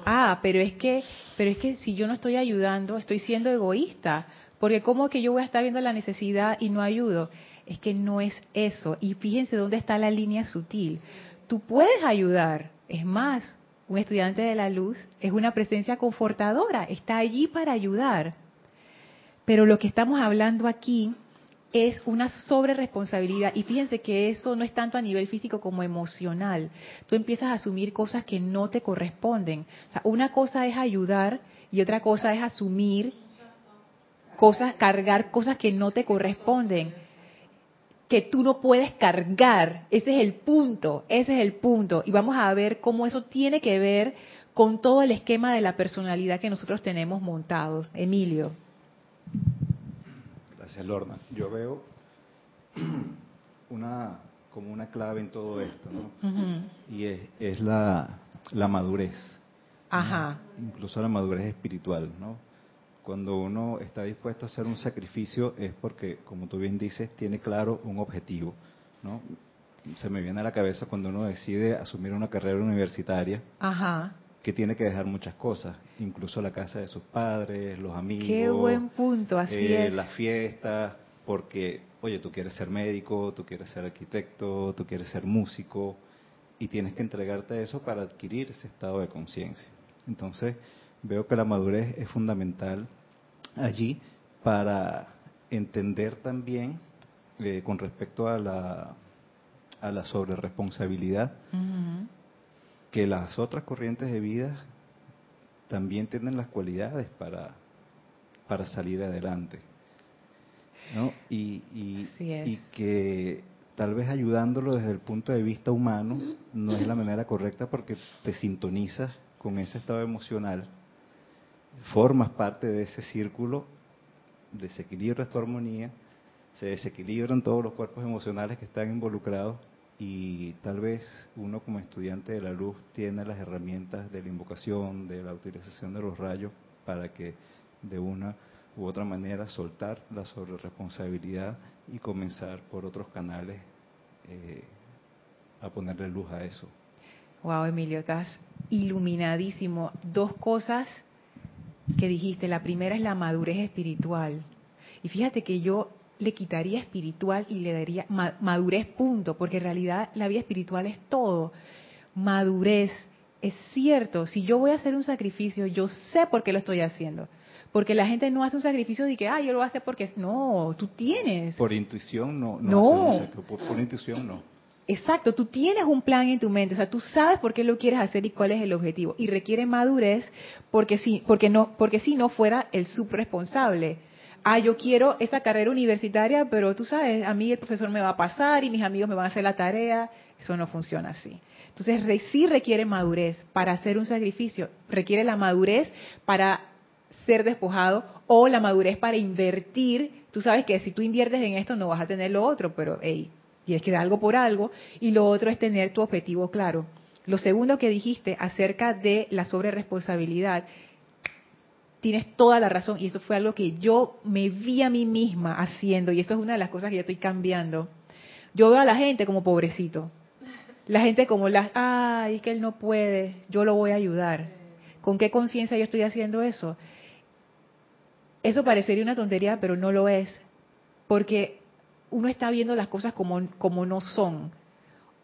Speaker 1: ah, pero es que, pero es que si yo no estoy ayudando, estoy siendo egoísta, porque cómo que yo voy a estar viendo la necesidad y no ayudo. Es que no es eso. Y fíjense dónde está la línea sutil. Tú puedes ayudar. Es más, un estudiante de la luz es una presencia confortadora, está allí para ayudar. Pero lo que estamos hablando aquí es una sobreresponsabilidad. Y fíjense que eso no es tanto a nivel físico como emocional. Tú empiezas a asumir cosas que no te corresponden. O sea, una cosa es ayudar y otra cosa es asumir cosas, cargar cosas que no te corresponden. Que tú no puedes cargar. Ese es el punto. Ese es el punto. Y vamos a ver cómo eso tiene que ver con todo el esquema de la personalidad que nosotros tenemos montado. Emilio.
Speaker 6: Gracias, Lorna. Yo veo una como una clave en todo esto, ¿no? Y es, es la, la madurez,
Speaker 1: Ajá.
Speaker 6: incluso la madurez espiritual, ¿no? Cuando uno está dispuesto a hacer un sacrificio es porque, como tú bien dices, tiene claro un objetivo, ¿no? Se me viene a la cabeza cuando uno decide asumir una carrera universitaria,
Speaker 1: Ajá.
Speaker 6: que tiene que dejar muchas cosas, incluso la casa de sus padres, los amigos,
Speaker 1: Qué buen punto, así
Speaker 6: eh,
Speaker 1: es.
Speaker 6: las fiestas, porque, oye, tú quieres ser médico, tú quieres ser arquitecto, tú quieres ser músico, y tienes que entregarte a eso para adquirir ese estado de conciencia. Entonces, veo que la madurez es fundamental allí para entender también eh, con respecto a la, a la sobreresponsabilidad
Speaker 1: Ujú.
Speaker 6: que las otras corrientes de vida también tienen las cualidades para, para salir adelante. ¿no? Y, y que tal vez ayudándolo desde el punto de vista humano no es la manera correcta porque te sintonizas con ese estado emocional, formas parte de ese círculo, desequilibras tu armonía, se desequilibran todos los cuerpos emocionales que están involucrados y tal vez uno como estudiante de la luz tiene las herramientas de la invocación, de la utilización de los rayos para que de una u otra manera soltar la sobreresponsabilidad y comenzar por otros canales eh, a ponerle luz a eso.
Speaker 1: Wow, Emilio, estás iluminadísimo. Dos cosas que dijiste. La primera es la madurez espiritual. Y fíjate que yo le quitaría espiritual y le daría ma- madurez punto, porque en realidad la vida espiritual es todo. Madurez. Es cierto, si yo voy a hacer un sacrificio, yo sé por qué lo estoy haciendo. Porque la gente no hace un sacrificio de que, ah, yo lo voy a hacer porque... No, tú tienes.
Speaker 6: Por intuición no, no, por intuición no.
Speaker 1: Exacto, tú tienes un plan en tu mente, o sea, tú sabes por qué lo quieres hacer y cuál es el objetivo. Y requiere madurez porque si, porque no, porque si no fuera el subresponsable. Ah, yo quiero esa carrera universitaria, pero tú sabes, a mí el profesor me va a pasar y mis amigos me van a hacer la tarea. Eso no funciona así. Entonces, sí requiere madurez para hacer un sacrificio. Requiere la madurez para ser despojado o la madurez para invertir. Tú sabes que si tú inviertes en esto no vas a tener lo otro, pero hey, tienes que dar algo por algo. Y lo otro es tener tu objetivo claro. Lo segundo que dijiste acerca de la sobreresponsabilidad, tienes toda la razón y eso fue algo que yo me vi a mí misma haciendo y eso es una de las cosas que yo estoy cambiando. Yo veo a la gente como pobrecito. La gente como la, ay, es que él no puede, yo lo voy a ayudar. ¿Con qué conciencia yo estoy haciendo eso? Eso parecería una tontería, pero no lo es. Porque uno está viendo las cosas como, como no son.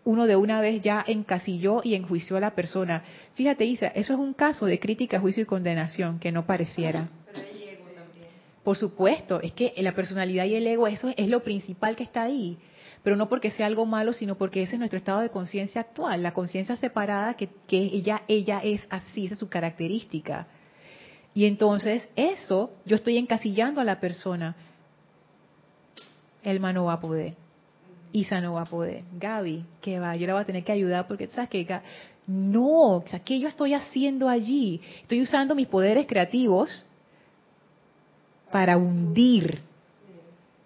Speaker 1: uno de una vez ya encasilló y enjuició a la persona. Fíjate, Isa, eso es un caso de crítica, juicio y condenación, que no pareciera. Por supuesto, es que la personalidad y el ego, eso es lo principal que está ahí. Pero no porque sea algo malo, sino porque ese es nuestro estado de conciencia actual, la conciencia separada que, que ella, ella es así, esa es su característica. Y entonces eso, yo estoy encasillando a la persona. Elma no va a poder. Isa no va a poder. Gaby, que va, yo la voy a tener que ayudar porque, ¿sabes qué? No, ¿qué yo estoy haciendo allí? Estoy usando mis poderes creativos para hundir,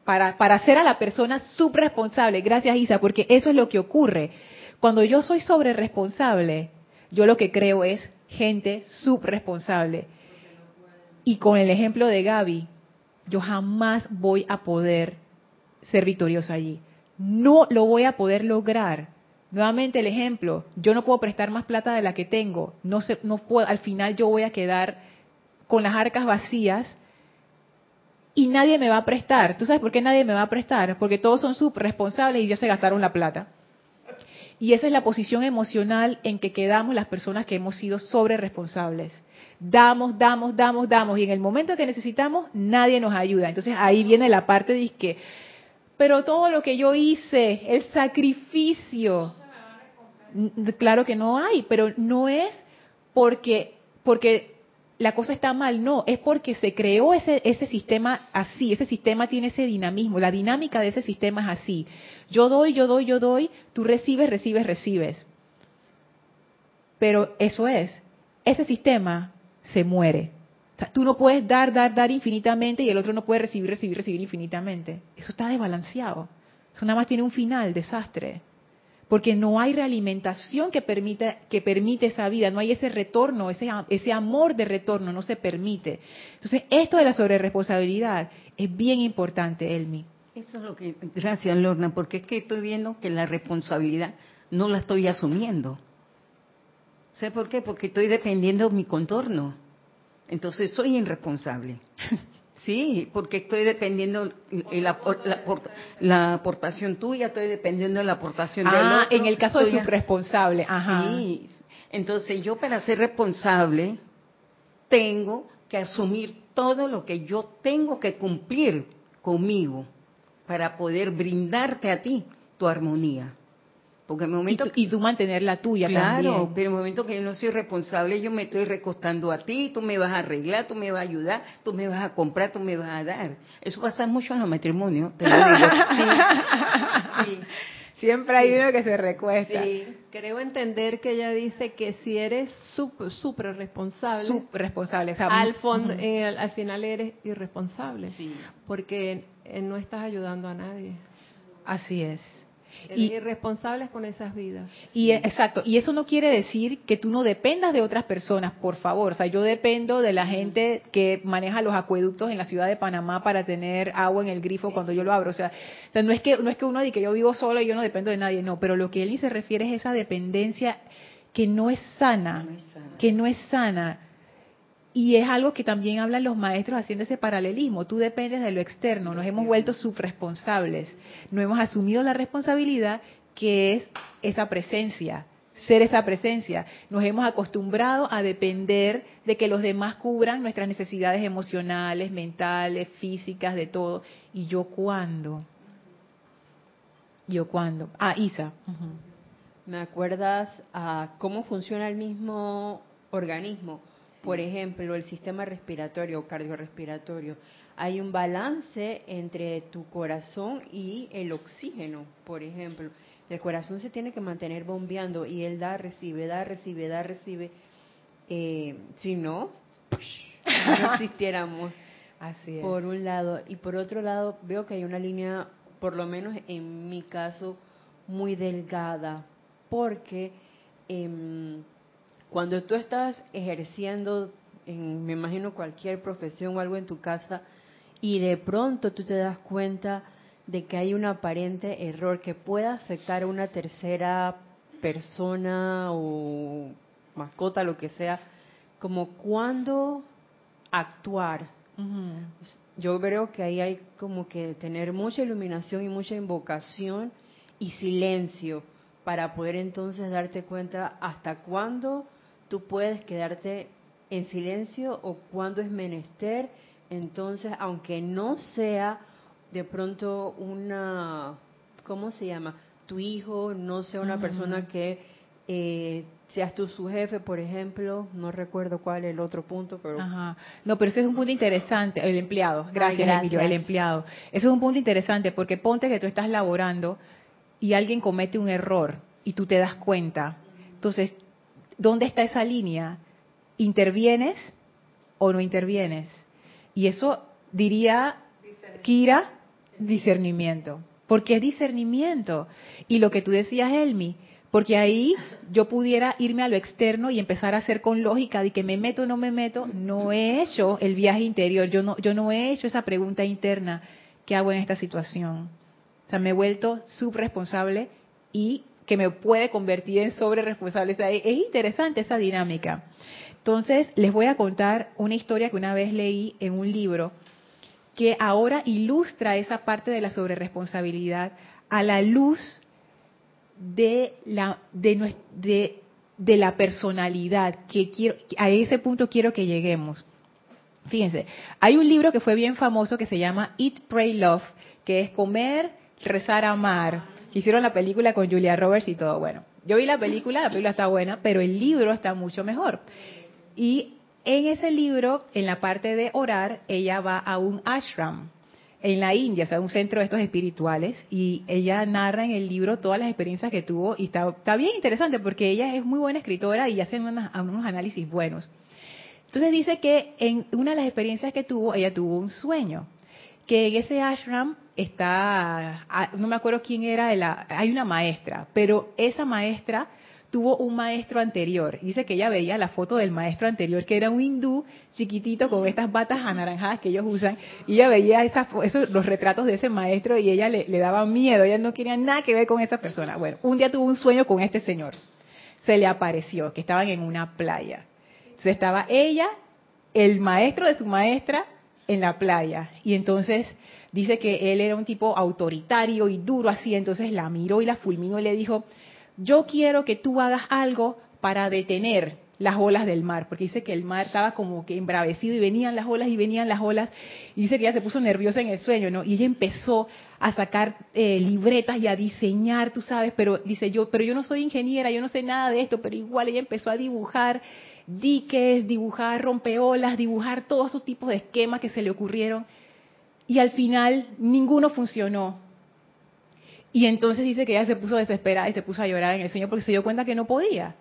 Speaker 1: para, para hacer a la persona subresponsable. Gracias, Isa, porque eso es lo que ocurre. Cuando yo soy sobre responsable, yo lo que creo es gente subresponsable. Y con el ejemplo de Gaby, yo jamás voy a poder ser victoriosa allí. No lo voy a poder lograr. Nuevamente el ejemplo, yo no puedo prestar más plata de la que tengo. No se, no puedo, al final yo voy a quedar con las arcas vacías y nadie me va a prestar. ¿Tú sabes por qué nadie me va a prestar? Porque todos son subresponsables y ya se gastaron la plata. Y esa es la posición emocional en que quedamos las personas que hemos sido sobre responsables. Damos, damos, damos, damos. Y en el momento que necesitamos, nadie nos ayuda. Entonces ahí viene la parte de que, pero todo lo que yo hice, el sacrificio, claro que no hay, pero no es porque, porque la cosa está mal, no, es porque se creó ese, ese sistema así, ese sistema tiene ese dinamismo, la dinámica de ese sistema es así. Yo doy, yo doy, yo doy, tú recibes, recibes, recibes. Pero eso es, ese sistema se muere. Tú no puedes dar, dar, dar infinitamente y el otro no puede recibir, recibir, recibir infinitamente. Eso está desbalanceado. Eso nada más tiene un final, desastre porque no hay realimentación que permita que permite esa vida, no hay ese retorno, ese, ese amor de retorno, no se permite. Entonces, esto de la sobreresponsabilidad es bien importante, Elmi.
Speaker 2: Eso es lo que, gracias Lorna, porque es que estoy viendo que la responsabilidad no la estoy asumiendo. ¿Sé por qué? Porque estoy dependiendo de mi contorno. Entonces soy irresponsable. Sí, porque estoy dependiendo la, la, la, aportación tuya, estoy dependiendo de la aportación del
Speaker 1: ah,
Speaker 2: otro.
Speaker 1: en el caso de su responsable, ajá.
Speaker 2: Sí, entonces yo para ser responsable tengo que asumir todo lo que yo tengo que cumplir conmigo para poder brindarte a ti tu armonía. Porque el momento
Speaker 1: y, tú, y tú mantener la tuya
Speaker 2: claro,
Speaker 1: también.
Speaker 2: pero en el momento que yo no soy responsable, yo me estoy recostando a ti, tú me vas a arreglar, tú me vas a ayudar, tú me vas a comprar, tú me vas a dar. Eso pasa mucho en los matrimonios, te lo digo. Sí,
Speaker 1: sí. Siempre hay uno que se recuesta.
Speaker 3: Sí, creo entender que ella dice que si eres súper responsable,
Speaker 1: responsable, o sea,
Speaker 3: al, fondo, eh, al, al, final eres irresponsable, sí. porque eh, no estás ayudando a nadie.
Speaker 1: Así es.
Speaker 3: Y irresponsables con esas vidas.
Speaker 1: Y exacto, y eso no quiere decir que tú no dependas de otras personas, por favor. O sea, yo dependo de la gente que maneja los acueductos en la ciudad de Panamá para tener agua en el grifo cuando yo lo abro. O sea, o sea no es que no es que uno diga que yo vivo solo y yo no dependo de nadie, no, pero lo que él se refiere es esa dependencia que no es sana, no es sana. que no es sana. Y es algo que también hablan los maestros haciendo ese paralelismo. Tú dependes de lo externo, nos hemos vuelto subresponsables, no hemos asumido la responsabilidad que es esa presencia, ser esa presencia. Nos hemos acostumbrado a depender de que los demás cubran nuestras necesidades emocionales, mentales, físicas, de todo. ¿Y yo cuándo? ¿Yo cuándo? Ah, Isa.
Speaker 4: ¿Me acuerdas a cómo funciona el mismo organismo? Por ejemplo, el sistema respiratorio o cardiorrespiratorio. Hay un balance entre tu corazón y el oxígeno, por ejemplo. El corazón se tiene que mantener bombeando y él da, recibe, da, recibe, da, recibe. Eh, si no, no existiéramos.
Speaker 1: Así es.
Speaker 4: Por un lado. Y por otro lado, veo que hay una línea, por lo menos en mi caso, muy delgada. Porque eh, cuando tú estás ejerciendo, en, me imagino, cualquier profesión o algo en tu casa, y de pronto tú te das cuenta de que hay un aparente error que pueda afectar a una tercera persona o mascota, lo que sea, como cuando actuar. Uh -huh. Yo creo que ahí hay como que tener mucha iluminación y mucha invocación y silencio para poder entonces darte cuenta hasta cuándo tú puedes quedarte en silencio o cuándo es menester. Entonces, aunque no sea de pronto una, ¿cómo se llama? Tu hijo, no sea una persona que eh, seas tú su jefe, por ejemplo, no recuerdo cuál es el otro punto, pero...
Speaker 1: Ajá. No, pero ese es un punto interesante, el empleado, gracias,
Speaker 4: gracias.
Speaker 1: Emilio, el empleado. Eso es un punto interesante porque ponte que tú estás laborando y alguien comete un error y tú te das cuenta. Entonces, ¿dónde está esa línea? ¿Intervienes o no intervienes? Y eso diría Kira, discernimiento. Porque es discernimiento. Y lo que tú decías, Elmi, porque ahí yo pudiera irme a lo externo y empezar a hacer con lógica de que me meto o no me meto. No he hecho el viaje interior, yo no, yo no he hecho esa pregunta interna. ¿Qué hago en esta situación? O sea, me he vuelto subresponsable y que me puede convertir en sobre responsable. O sea, es interesante esa dinámica. Entonces, les voy a contar una historia que una vez leí en un libro que ahora ilustra esa parte de la sobreresponsabilidad a la luz de la de, de, de la personalidad que quiero a ese punto quiero que lleguemos. Fíjense, hay un libro que fue bien famoso que se llama Eat, Pray, Love, que es comer, rezar, amar. Hicieron la película con Julia Roberts y todo. Bueno, yo vi la película, la película está buena, pero el libro está mucho mejor. Y en ese libro, en la parte de orar, ella va a un ashram en la India, o sea, un centro de estos espirituales, y ella narra en el libro todas las experiencias que tuvo, y está, está bien interesante porque ella es muy buena escritora y hace unos, unos análisis buenos. Entonces dice que en una de las experiencias que tuvo, ella tuvo un sueño, que en ese ashram está, ah, no me acuerdo quién era, la, hay una maestra, pero esa maestra tuvo un maestro anterior. Dice que ella veía la foto del maestro anterior, que era un hindú chiquitito con estas batas anaranjadas que ellos usan, y ella veía esos, los retratos de ese maestro y ella le, le daba miedo, ella no quería nada que ver con esa persona. Bueno, un día tuvo un sueño con este señor, se le apareció, que estaban en una playa. Entonces estaba ella, el maestro de su maestra, en la playa. Y entonces dice que él era un tipo autoritario y duro así, entonces la miró y la fulminó y le dijo, yo quiero que tú hagas algo para detener las olas del mar, porque dice que el mar estaba como que embravecido y venían las olas y venían las olas, y dice que ella se puso nerviosa en el sueño, ¿no? Y ella empezó a sacar eh, libretas y a diseñar, tú sabes, pero dice yo, pero yo no soy ingeniera, yo no sé nada de esto, pero igual ella empezó a dibujar diques, dibujar rompeolas, dibujar todos esos tipos de esquemas que se le ocurrieron, y al final ninguno funcionó. Y entonces dice que ella se puso desesperada y se puso a llorar en el sueño porque se dio cuenta que no podía.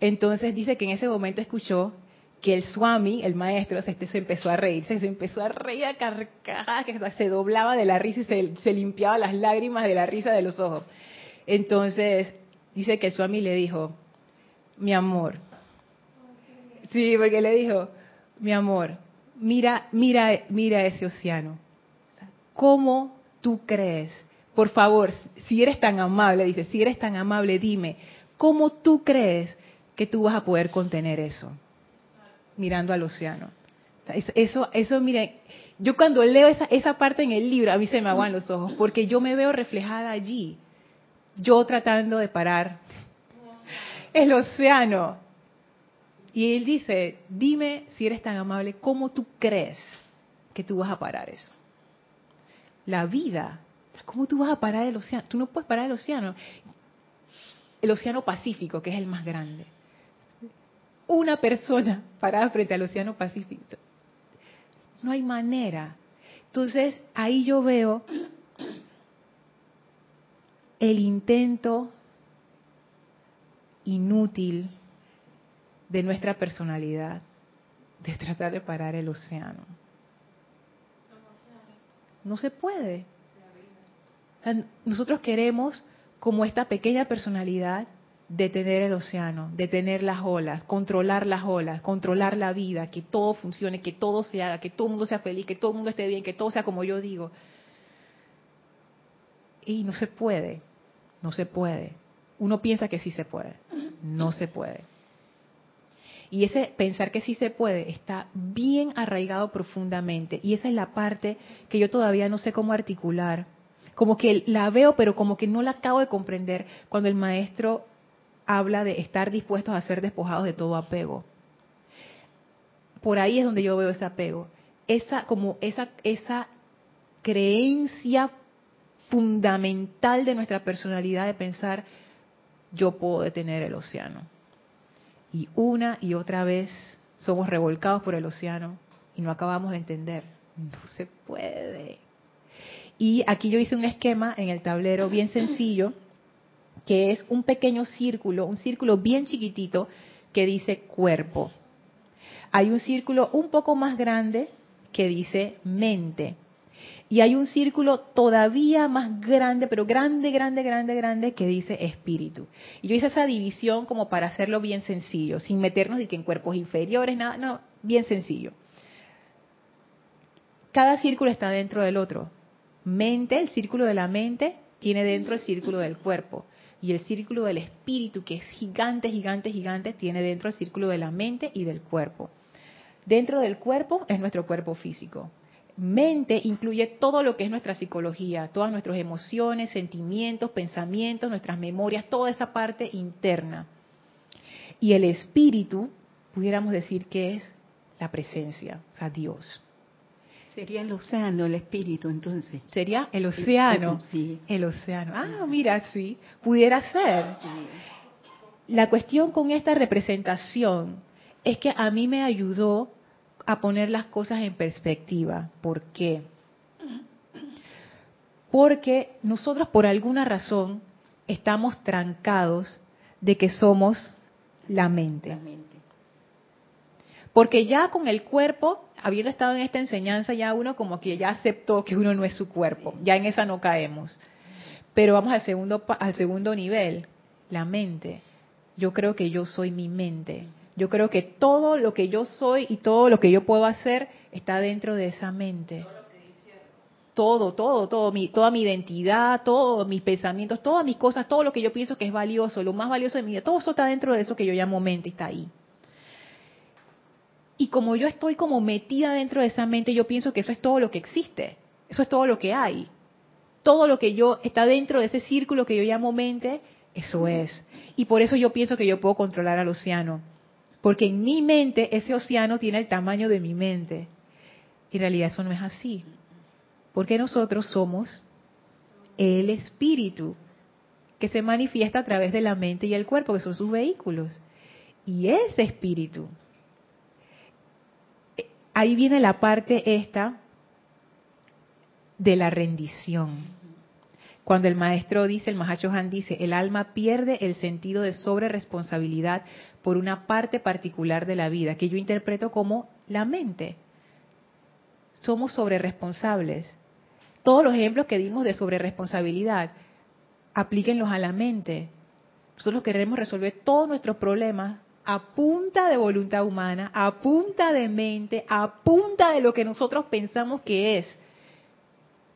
Speaker 1: Entonces dice que en ese momento escuchó que el swami, el maestro, se, este, se empezó a reírse, se empezó a reír a carcajadas, que se doblaba de la risa y se, se limpiaba las lágrimas de la risa de los ojos. Entonces dice que el swami le dijo, mi amor, sí, porque le dijo, mi amor, mira, mira, mira ese océano. ¿Cómo tú crees? Por favor, si eres tan amable, dice, si eres tan amable, dime, ¿cómo tú crees que tú vas a poder contener eso? Mirando al océano. Eso, eso, miren, yo cuando leo esa, esa parte en el libro, a mí se me aguan los ojos, porque yo me veo reflejada allí. Yo tratando de parar el océano. Y él dice, dime si eres tan amable, ¿cómo tú crees que tú vas a parar eso? La vida, ¿cómo tú vas a parar el océano? Tú no puedes parar el océano. El océano Pacífico, que es el más grande. Una persona parada frente al océano Pacífico. No hay manera. Entonces, ahí yo veo el intento inútil de nuestra personalidad de tratar de parar el océano. No se puede. Nosotros queremos, como esta pequeña personalidad, detener el océano, detener las olas, controlar las olas, controlar la vida, que todo funcione, que todo se haga, que todo el mundo sea feliz, que todo el mundo esté bien, que todo sea como yo digo. Y no se puede, no se puede. Uno piensa que sí se puede, no se puede. Y ese pensar que sí se puede está bien arraigado profundamente. Y esa es la parte que yo todavía no sé cómo articular. como que la veo, pero como que no la acabo de comprender cuando el maestro habla de estar dispuestos a ser despojados de todo apego. Por ahí es donde yo veo ese apego, esa como esa esa creencia fundamental de nuestra personalidad de pensar yo puedo detener el océano. Y una y otra vez somos revolcados por el océano y no acabamos de entender. No se puede. Y aquí yo hice un esquema en el tablero bien sencillo, que es un pequeño círculo, un círculo bien chiquitito que dice cuerpo. Hay un círculo un poco más grande que dice mente. Y hay un círculo todavía más grande, pero grande, grande, grande, grande, que dice espíritu. Y yo hice esa división como para hacerlo bien sencillo, sin meternos y que en cuerpos inferiores, nada, no, bien sencillo. Cada círculo está dentro del otro. Mente, el círculo de la mente, tiene dentro el círculo del cuerpo. Y el círculo del espíritu, que es gigante, gigante, gigante, tiene dentro el círculo de la mente y del cuerpo. Dentro del cuerpo es nuestro cuerpo físico. Mente incluye todo lo que es nuestra psicología, todas nuestras emociones, sentimientos, pensamientos, nuestras memorias, toda esa parte interna. Y el espíritu, pudiéramos decir que es la presencia, o sea, Dios.
Speaker 2: Sería el océano, el espíritu, entonces.
Speaker 1: Sería el océano.
Speaker 2: Sí.
Speaker 1: El océano. Ah, mira, sí, pudiera ser. La cuestión con esta representación es que a mí me ayudó a poner las cosas en perspectiva. ¿Por qué? Porque nosotros por alguna razón estamos trancados de que somos la mente.
Speaker 2: La mente.
Speaker 1: Porque ya con el cuerpo, habiendo estado en esta enseñanza, ya uno como que ya aceptó que uno no es su cuerpo. Ya en esa no caemos. Pero vamos al segundo, al segundo nivel, la mente. Yo creo que yo soy mi mente. Yo creo que todo lo que yo soy y todo lo que yo puedo hacer está dentro de esa mente. Todo, todo, todo, mi, toda mi identidad, todos mis pensamientos, todas mis cosas, todo lo que yo pienso que es valioso, lo más valioso de mi vida, todo eso está dentro de eso que yo llamo mente, está ahí. Y como yo estoy como metida dentro de esa mente, yo pienso que eso es todo lo que existe, eso es todo lo que hay. Todo lo que yo está dentro de ese círculo que yo llamo mente, eso es. Y por eso yo pienso que yo puedo controlar al océano. Porque en mi mente ese océano tiene el tamaño de mi mente. En realidad eso no es así. Porque nosotros somos el espíritu que se manifiesta a través de la mente y el cuerpo, que son sus vehículos. Y ese espíritu, eh, ahí viene la parte esta de la rendición. Cuando el maestro dice, el Mahachohan dice, el alma pierde el sentido de sobreresponsabilidad por una parte particular de la vida, que yo interpreto como la mente. Somos sobreresponsables. Todos los ejemplos que dimos de sobreresponsabilidad, aplíquenlos a la mente. Nosotros queremos resolver todos nuestros problemas a punta de voluntad humana, a punta de mente, a punta de lo que nosotros pensamos que es.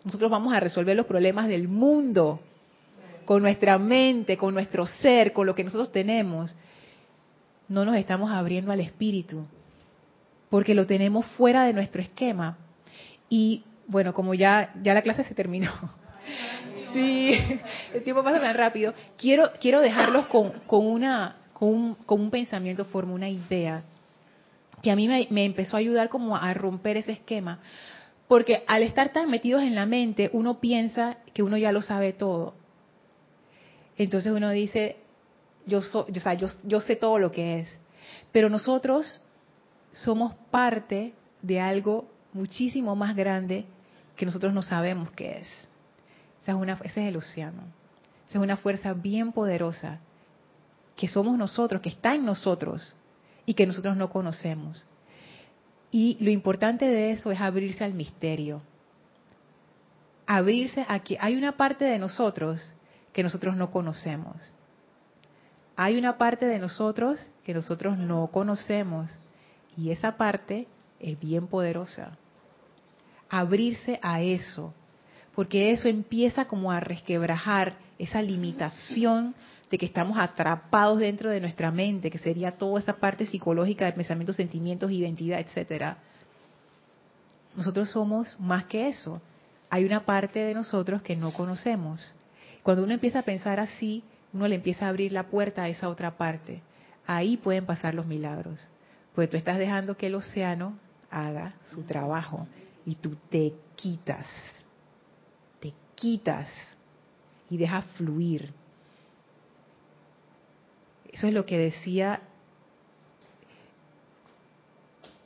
Speaker 1: Nosotros vamos a resolver los problemas del mundo con nuestra mente, con nuestro ser, con lo que nosotros tenemos. No nos estamos abriendo al espíritu, porque lo tenemos fuera de nuestro esquema. Y bueno, como ya, ya la clase se terminó. Sí, el tiempo pasa tan rápido. Quiero, quiero dejarlos con, con, una, con, un, con un pensamiento, forma una idea, que a mí me, me empezó a ayudar como a romper ese esquema. Porque al estar tan metidos en la mente, uno piensa que uno ya lo sabe todo. Entonces uno dice, yo, so, yo, o yo, sé todo lo que es. Pero nosotros somos parte de algo muchísimo más grande que nosotros no sabemos qué es. Esa es una, ese es el océano. Esa es una fuerza bien poderosa que somos nosotros, que está en nosotros y que nosotros no conocemos. Y lo importante de eso es abrirse al misterio. Abrirse a que hay una parte de nosotros que nosotros no conocemos. Hay una parte de nosotros que nosotros no conocemos. Y esa parte es bien poderosa. Abrirse a eso. Porque eso empieza como a resquebrajar esa limitación de que estamos atrapados dentro de nuestra mente, que sería toda esa parte psicológica de pensamientos, sentimientos, identidad, etcétera. Nosotros somos más que eso. hay una parte de nosotros que no conocemos. Cuando uno empieza a pensar así, uno le empieza a abrir la puerta a esa otra parte. Ahí pueden pasar los milagros. Porque tú estás dejando que el océano haga su trabajo y tú te quitas, te quitas y dejas fluir. Eso es lo que decía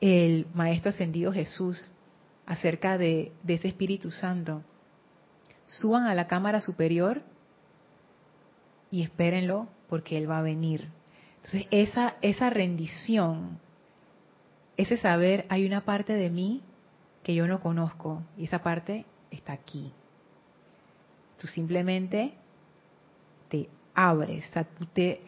Speaker 1: el Maestro Ascendido Jesús acerca de, ese Espíritu Santo. Suban a la cámara superior y espérenlo porque Él va a venir. Entonces, esa, esa rendición, ese saber, hay una parte de mí que yo no conozco y esa parte está aquí. Tú simplemente te abres, tú te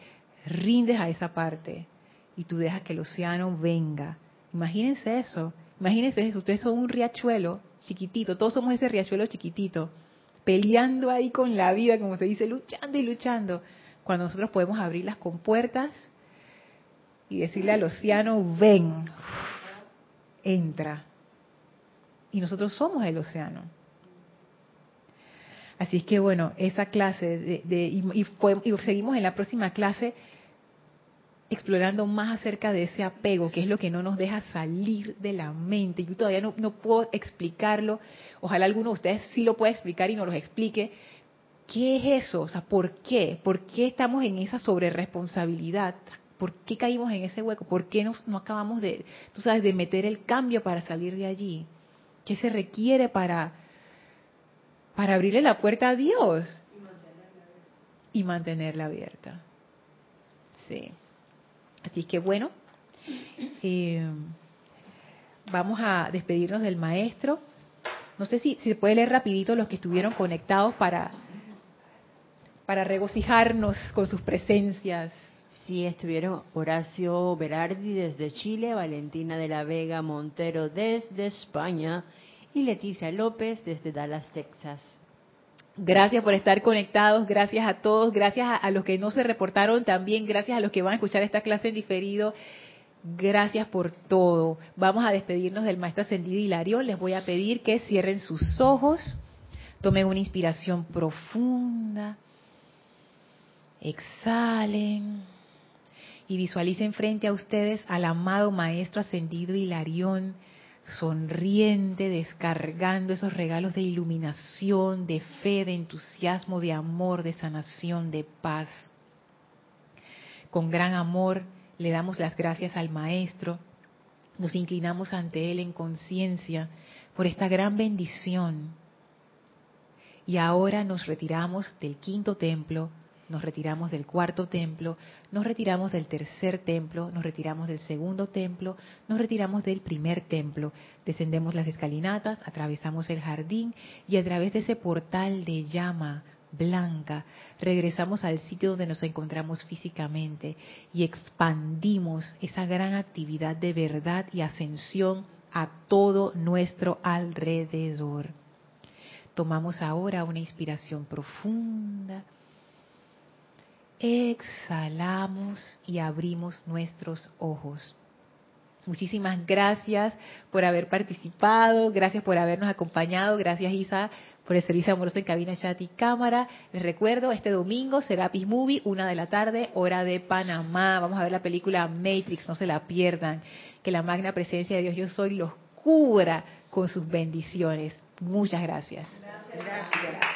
Speaker 1: rindes a esa parte y tú dejas que el océano venga. Imagínense eso, imagínense eso, ustedes son un riachuelo chiquitito, todos somos ese riachuelo chiquitito, peleando ahí con la vida, como se dice, luchando y luchando, cuando nosotros podemos abrir las compuertas y decirle al océano, ven, entra. Y nosotros somos el océano. Así es que bueno, esa clase de, y, y, seguimos en la próxima clase explorando más acerca de ese apego, que es lo que no nos deja salir de la mente. Yo todavía no, no puedo explicarlo. Ojalá alguno de ustedes sí lo pueda explicar y nos lo explique. ¿Qué es eso? O sea, ¿por qué? ¿Por qué estamos en esa sobreresponsabilidad? ¿Por qué caímos en ese hueco? ¿Por qué nos, no acabamos de, tú sabes, de meter el cambio para salir de allí? ¿Qué se requiere para, para abrirle la puerta a Dios? Y mantenerla abierta. Sí. Así que bueno, eh, vamos a despedirnos del maestro. No sé si, se puede leer rapidito los que estuvieron conectados para, para regocijarnos con sus presencias.
Speaker 4: Sí, estuvieron Horacio Berardi desde Chile, Valentina de la Vega Montero desde España y Leticia López desde Dallas, Texas.
Speaker 1: Gracias por estar conectados, gracias a todos, gracias a, los que no se reportaron también, gracias a los que van a escuchar esta clase en diferido. Gracias por todo. Vamos a despedirnos del maestro ascendido Hilario. Les voy a pedir que cierren sus ojos, tomen una inspiración profunda, exhalen y visualicen frente a ustedes al amado maestro ascendido Hilarión sonriente, descargando esos regalos de iluminación, de fe, de entusiasmo, de amor, de sanación, de paz. Con gran amor le damos las gracias al Maestro, nos inclinamos ante Él en conciencia por esta gran bendición. Y ahora nos retiramos del quinto templo nos retiramos del cuarto templo, nos retiramos del tercer templo, nos retiramos del segundo templo, nos retiramos del primer templo, descendemos las escalinatas, atravesamos el jardín y a través de ese portal de llama blanca regresamos al sitio donde nos encontramos físicamente y expandimos esa gran actividad de verdad y ascensión a todo nuestro alrededor. Tomamos ahora una inspiración profunda exhalamos y abrimos nuestros ojos. Muchísimas gracias por haber participado, gracias por habernos acompañado, gracias Isa por el servicio amoroso en cabina, chat y cámara. Les recuerdo, este domingo será Peace Movie, una de la tarde, hora de Panamá. Vamos a ver la película Matrix, no se la pierdan. Que la magna presencia de Dios Yo Soy los cubra con sus bendiciones. Muchas gracias. gracias.